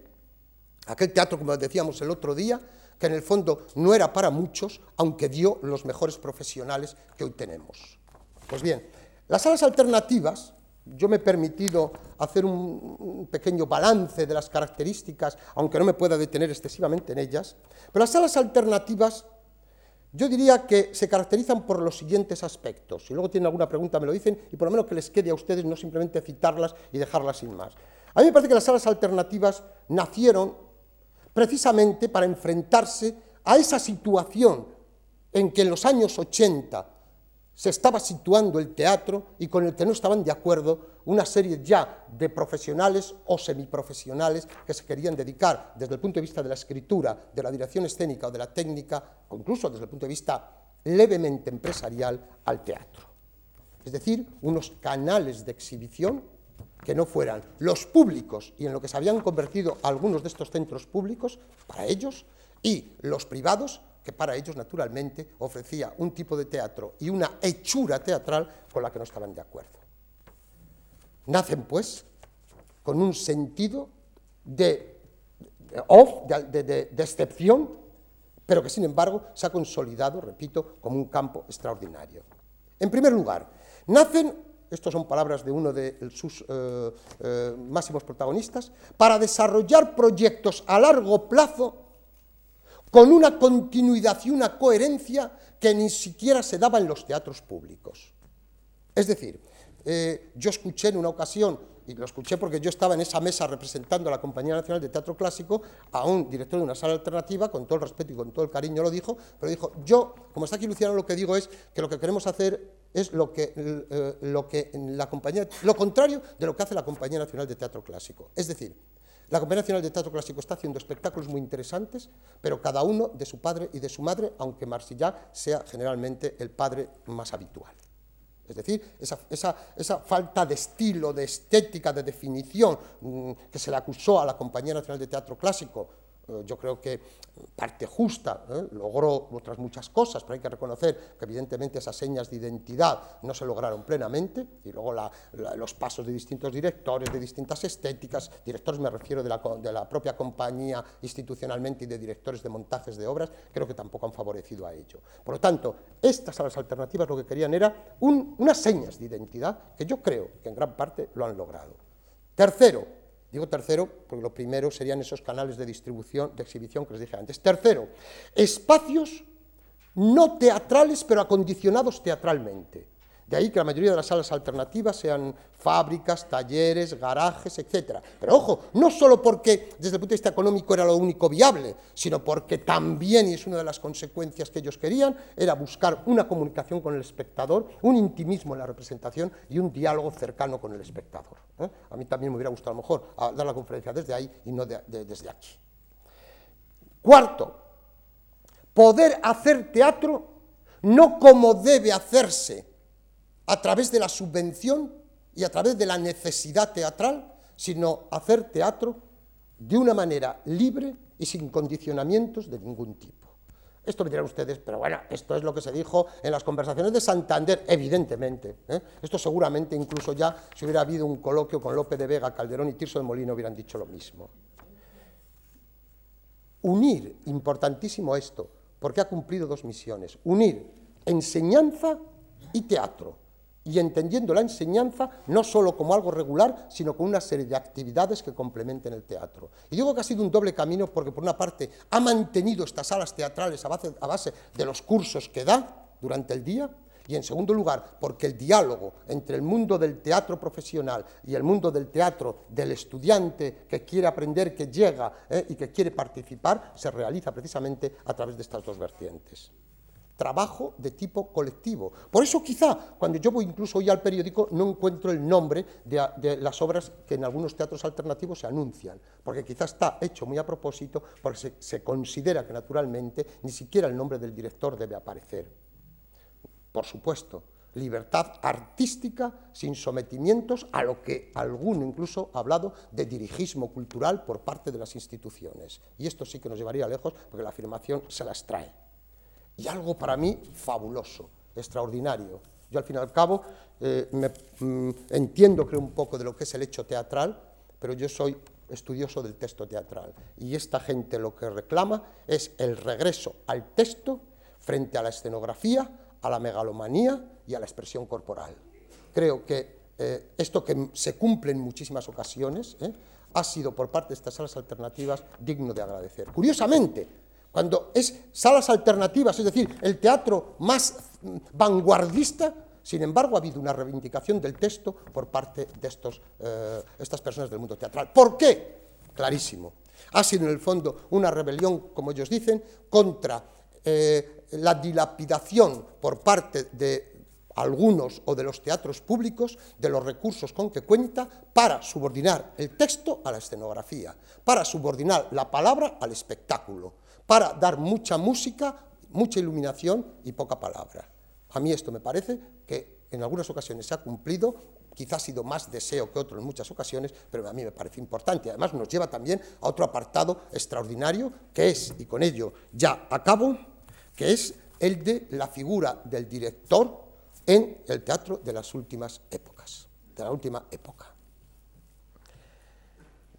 aquel teatro, como decíamos el otro día, que en el fondo no era para muchos, aunque dio los mejores profesionales que hoy tenemos. Pues bien, las salas alternativas, yo me he permitido hacer un, pequeño balance de las características, aunque no me pueda detener excesivamente en ellas, pero las salas alternativas yo diría que se caracterizan por los siguientes aspectos. Si luego tienen alguna pregunta me lo dicen y por lo menos que les quede a ustedes no simplemente citarlas y dejarlas sin más. A mí me parece que las salas alternativas nacieron precisamente para enfrentarse a esa situación en que en los años 80 se estaba situando el teatro y con el que no estaban de acuerdo una serie ya de profesionales o semiprofesionales que se querían dedicar desde el punto de vista de la escritura, de la dirección escénica o de la técnica, incluso desde el punto de vista levemente empresarial, al teatro. Es decir, unos canales de exhibición que no fueran los públicos y en lo que se habían convertido algunos de estos centros públicos, para ellos, y los privados, que para ellos naturalmente ofrecía un tipo de teatro y una hechura teatral con la que no estaban de acuerdo. Nacen, pues, con un sentido de, off, de, excepción, pero que sin embargo se ha consolidado, repito, como un campo extraordinario. En primer lugar, nacen, estas son palabras de uno de sus eh, eh, máximos protagonistas, para desarrollar proyectos a largo plazo con una continuidad y una coherencia que ni siquiera se daba en los teatros públicos. Es decir, eh, yo escuché en una ocasión, y lo escuché porque yo estaba en esa mesa representando a la Compañía Nacional de Teatro Clásico, a un director de una sala alternativa, con todo el respeto y con todo el cariño lo dijo, pero dijo, yo, como está aquí Luciano, lo que digo es que lo que queremos hacer es lo que, eh, lo que la compañía, lo contrario de lo que hace la Compañía Nacional de Teatro Clásico. Es decir, la Compañía Nacional de Teatro Clásico está haciendo espectáculos muy interesantes, pero cada uno de su padre y de su madre, aunque Marsillac sea generalmente el padre más habitual. Es decir, esa, falta de estilo, de estética, de definición mm, que se le acusó a la Compañía Nacional de Teatro Clásico yo creo que parte justa, ¿eh? logró otras muchas cosas, pero hay que reconocer que evidentemente esas señas de identidad no se lograron plenamente, y luego los pasos de distintos directores, de distintas estéticas, directores me refiero de la, propia compañía institucionalmente y de directores de montajes de obras, creo que tampoco han favorecido a ello. Por lo tanto, estas salas alternativas lo que querían era unas señas de identidad que yo creo que en gran parte lo han logrado. Tercero, Digo tercero porque lo primero serían esos canales de distribución, de exhibición que les dije antes. Tercero, espacios no teatrales pero acondicionados teatralmente. De ahí que la mayoría de las salas alternativas sean fábricas, talleres, garajes, etc. Pero ojo, no solo porque desde el punto de vista económico era lo único viable, sino porque también, y es una de las consecuencias que ellos querían, era buscar una comunicación con el espectador, un intimismo en la representación y un diálogo cercano con el espectador. ¿eh? A mí también me hubiera gustado a lo mejor dar la conferencia desde ahí y no desde aquí. Cuarto, poder hacer teatro no como debe hacerse a través de la subvención y a través de la necesidad teatral, sino hacer teatro de una manera libre y sin condicionamientos de ningún tipo. Esto me dirán ustedes, pero bueno, esto es lo que se dijo en las conversaciones de Santander, evidentemente. ¿eh? Esto seguramente incluso ya, si hubiera habido un coloquio con López de Vega, Calderón y Tirso de Molino, hubieran dicho lo mismo. Unir, importantísimo esto, porque ha cumplido dos misiones. Unir enseñanza y teatro y entendiendo la enseñanza no solo como algo regular, sino como una serie de actividades que complementen el teatro. Y digo que ha sido un doble camino porque, por una parte, ha mantenido estas salas teatrales a base, a base de los cursos que da durante el día, y en segundo lugar, porque el diálogo entre el mundo del teatro profesional y el mundo del teatro del estudiante que quiere aprender, que llega eh, y que quiere participar, se realiza precisamente a través de estas dos vertientes trabajo de tipo colectivo. Por eso quizá cuando yo voy incluso hoy al periódico no encuentro el nombre de, las obras que en algunos teatros alternativos se anuncian, porque quizá está hecho muy a propósito, porque se, considera que naturalmente ni siquiera el nombre del director debe aparecer. Por supuesto, libertad artística sin sometimientos a lo que alguno incluso ha hablado de dirigismo cultural por parte de las instituciones. Y esto sí que nos llevaría lejos porque la afirmación se las trae y algo para mí fabuloso, extraordinario. Yo al fin y al cabo eh, mm, entiendo, creo, un poco de lo que es el hecho teatral, pero yo soy estudioso del texto teatral. Y esta gente lo que reclama es el regreso al texto frente a la escenografía, a la megalomanía y a la expresión corporal. Creo que eh, esto que se cumple en muchísimas ocasiones eh, ha sido por parte de estas salas alternativas digno de agradecer. Curiosamente, cuando es salas alternativas, es decir, el teatro más vanguardista, sin embargo, ha habido una reivindicación del texto por parte de estos, eh, estas personas del mundo teatral. ¿Por qué? Clarísimo. Ha sido en el fondo una rebelión, como ellos dicen, contra eh, la dilapidación por parte de algunos o de los teatros públicos de los recursos con que cuenta para subordinar el texto a la escenografía, para subordinar la palabra al espectáculo, para dar mucha música, mucha iluminación y poca palabra. A mí esto me parece que en algunas ocasiones se ha cumplido quizás ha sido más deseo que otro en muchas ocasiones, pero a mí me parece importante. Además nos lleva también a otro apartado extraordinario, que es, y con ello ya acabo, que es el de la figura del director en el teatro de las últimas épocas, de la última época.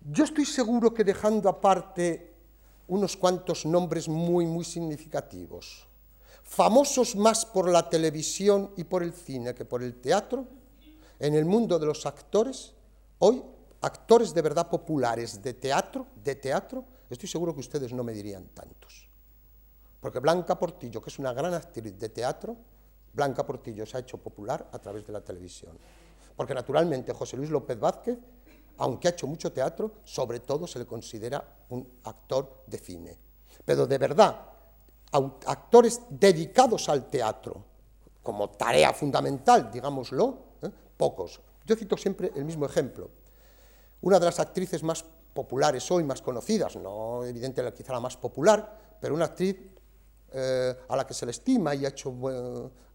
Yo estoy seguro que dejando aparte unos cuantos nombres muy, muy significativos, famosos más por la televisión y por el cine que por el teatro, en el mundo de los actores, hoy actores de verdad populares de teatro, de teatro, estoy seguro que ustedes no me dirían tantos. Porque Blanca Portillo, que es una gran actriz de teatro, Blanca Portillo se ha hecho popular a través de la televisión. Porque naturalmente José Luis López Vázquez, aunque ha hecho mucho teatro, sobre todo se le considera un actor de cine. Pero de verdad, actores dedicados al teatro, como tarea fundamental, digámoslo, ¿eh? pocos. Yo cito siempre el mismo ejemplo. Una de las actrices más populares hoy, más conocidas, no evidentemente quizá la más popular, pero una actriz eh, a la que se le estima y ha hecho,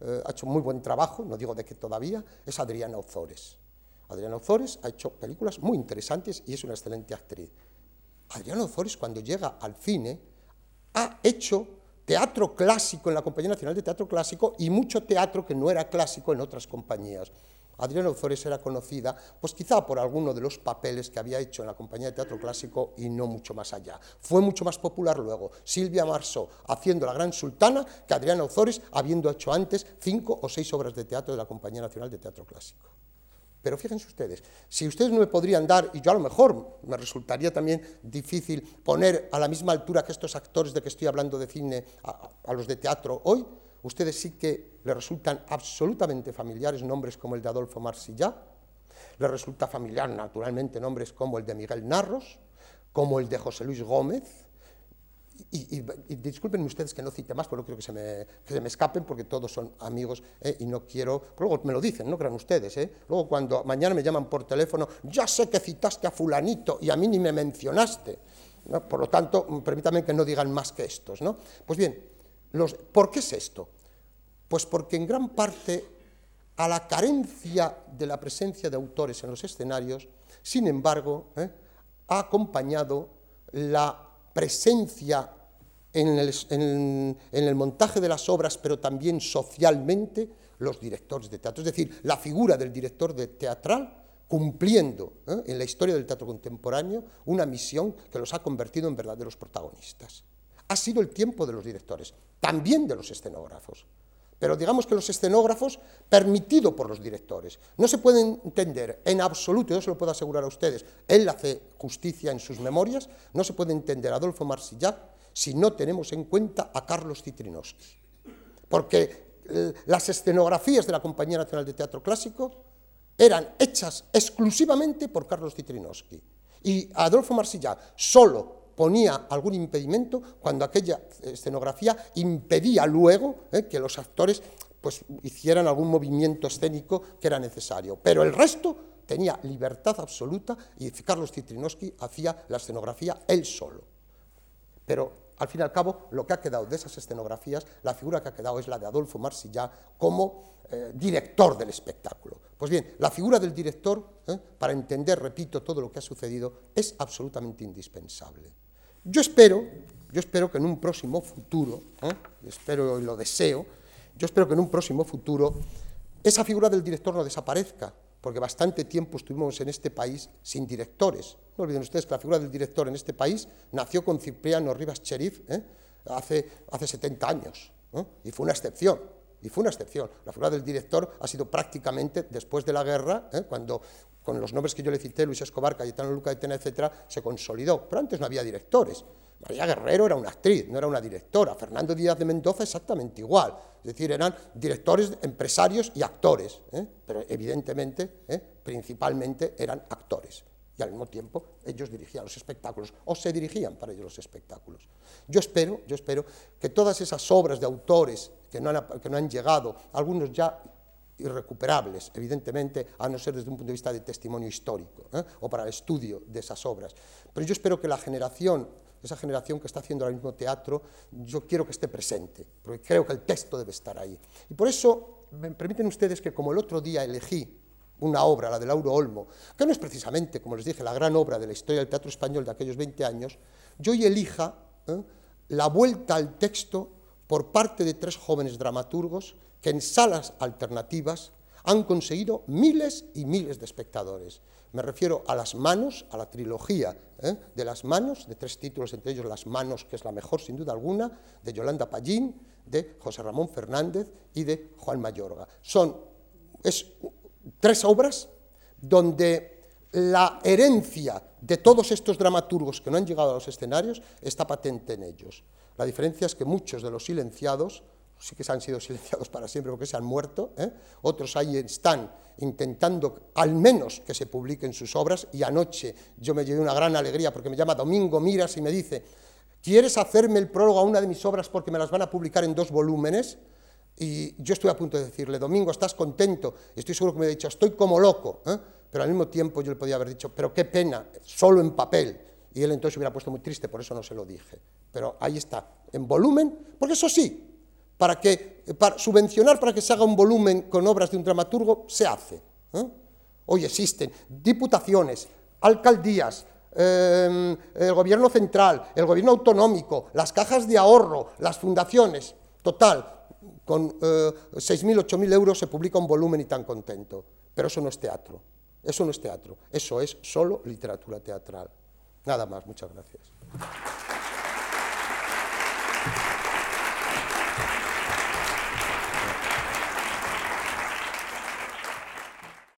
eh, ha hecho muy buen trabajo, no digo de que todavía, es Adriana Ozores. Adriana Ozores ha hecho películas muy interesantes y es una excelente actriz. Adriana Ozores cuando llega al cine ha hecho teatro clásico en la Compañía Nacional de Teatro Clásico y mucho teatro que no era clásico en otras compañías. Adriana Ozores era conocida, pues quizá por alguno de los papeles que había hecho en la compañía de teatro clásico y no mucho más allá. Fue mucho más popular luego Silvia Marceau haciendo La Gran Sultana que Adriana Ozores habiendo hecho antes cinco o seis obras de teatro de la Compañía Nacional de Teatro Clásico. Pero fíjense ustedes, si ustedes no me podrían dar, y yo a lo mejor me resultaría también difícil poner a la misma altura que estos actores de que estoy hablando de cine a, los de teatro hoy, ustedes sí que le resultan absolutamente familiares nombres como el de Adolfo Marsillá, le resulta familiar naturalmente nombres como el de Miguel Narros, como el de José Luis Gómez, y, disculpen ustedes que no cite más, pero no quiero que se me, se me escapen porque todos son amigos ¿eh? y no quiero... Luego me lo dicen, no crean ustedes. ¿eh? Luego cuando mañana me llaman por teléfono, ya sé que citaste a fulanito y a mí ni me mencionaste. Por lo tanto, permítanme que no digan más que estos. ¿no? Pues bien, ¿Por qué es esto? Pues porque en gran parte a la carencia de la presencia de autores en los escenarios, sin embargo, ¿eh? ha acompañado la presencia en el, montaje de las obras, pero también socialmente, los directores de teatro. Es decir, la figura del director de teatral cumpliendo ¿eh? en la historia del teatro contemporáneo una misión que los ha convertido en verdaderos protagonistas ha sido el tiempo de los directores, también de los escenógrafos. Pero digamos que los escenógrafos, permitido por los directores, no se pueden entender en absoluto, yo se lo puedo asegurar a ustedes, él hace justicia en sus memorias, no se puede entender Adolfo Marsillac si no tenemos en cuenta a Carlos Citrinowski. Porque eh, las escenografías de la Compañía Nacional de Teatro Clásico eran hechas exclusivamente por Carlos Citrinowski. Y Adolfo Marsillac solo ponía algún impedimento cuando aquella escenografía impedía luego eh, que los actores pues, hicieran algún movimiento escénico que era necesario. Pero el resto tenía libertad absoluta y Carlos Citrinowski hacía la escenografía él solo. Pero al fin y al cabo, lo que ha quedado de esas escenografías, la figura que ha quedado es la de Adolfo Marsillá como eh, director del espectáculo. Pues bien, la figura del director, eh, para entender, repito, todo lo que ha sucedido, es absolutamente indispensable. Yo espero, yo espero que en un próximo futuro, ¿eh? espero y lo deseo, yo espero que en un próximo futuro esa figura del director no desaparezca, porque bastante tiempo estuvimos en este país sin directores. No olviden ustedes que la figura del director en este país nació con Cipriano Rivas Cherif ¿eh? hace, hace 70 años, ¿eh? y fue una excepción. Y fue una excepción. La figura del director ha sido prácticamente después de la guerra, cuando con los nombres que yo le cité, Luis Escobar, Cayetano Luca etcétera, se consolidó. Pero antes no había directores. María Guerrero era una actriz, no era una directora. Fernando Díaz de Mendoza exactamente igual. Es decir, eran directores, empresarios y actores. ¿eh? Pero evidentemente, ¿eh? principalmente eran actores. Y al mismo tiempo ellos dirigían los espectáculos, o se dirigían para ellos los espectáculos. Yo espero, yo espero que todas esas obras de autores que no han, que no han llegado, algunos ya irrecuperables, evidentemente, a no ser desde un punto de vista de testimonio histórico ¿eh? o para el estudio de esas obras. Pero yo espero que la generación, esa generación que está haciendo ahora mismo teatro, yo quiero que esté presente, porque creo que el texto debe estar ahí. Y por eso, me permiten ustedes que como el otro día elegí una obra, la de Lauro Olmo, que no es precisamente, como les dije, la gran obra de la historia del teatro español de aquellos 20 años, yo y elija ¿eh? la vuelta al texto por parte de tres jóvenes dramaturgos que en salas alternativas han conseguido miles y miles de espectadores. Me refiero a Las Manos, a la trilogía ¿eh? de Las Manos, de tres títulos, entre ellos Las Manos, que es la mejor sin duda alguna, de Yolanda Pallín, de José Ramón Fernández y de Juan Mayorga. Son es, tres obras donde la herencia de todos estos dramaturgos que no han llegado a los escenarios está patente en ellos. La diferencia es que muchos de los silenciados sí que se han sido silenciados para siempre porque se han muerto, ¿eh? otros ahí están intentando al menos que se publiquen sus obras y anoche yo me llevé una gran alegría porque me llama Domingo Miras y me dice, ¿quieres hacerme el prólogo a una de mis obras porque me las van a publicar en dos volúmenes? Y yo estoy a punto de decirle, Domingo, ¿estás contento? Estoy seguro que me ha dicho, estoy como loco, ¿eh? pero al mismo tiempo yo le podía haber dicho, pero qué pena, solo en papel. Y él entonces hubiera puesto muy triste, por eso no se lo dije. Pero ahí está, en volumen, porque eso sí, para, que, para subvencionar para que se haga un volumen con obras de un dramaturgo, se hace. ¿eh? Hoy existen diputaciones, alcaldías, em, el gobierno central, el gobierno autonómico, las cajas de ahorro, las fundaciones. Total, con eh, 6.000, 8.000 euros se publica un volumen y tan contento. Pero eso no es teatro. Eso no es teatro. Eso es solo literatura teatral. Nada más. Muchas gracias.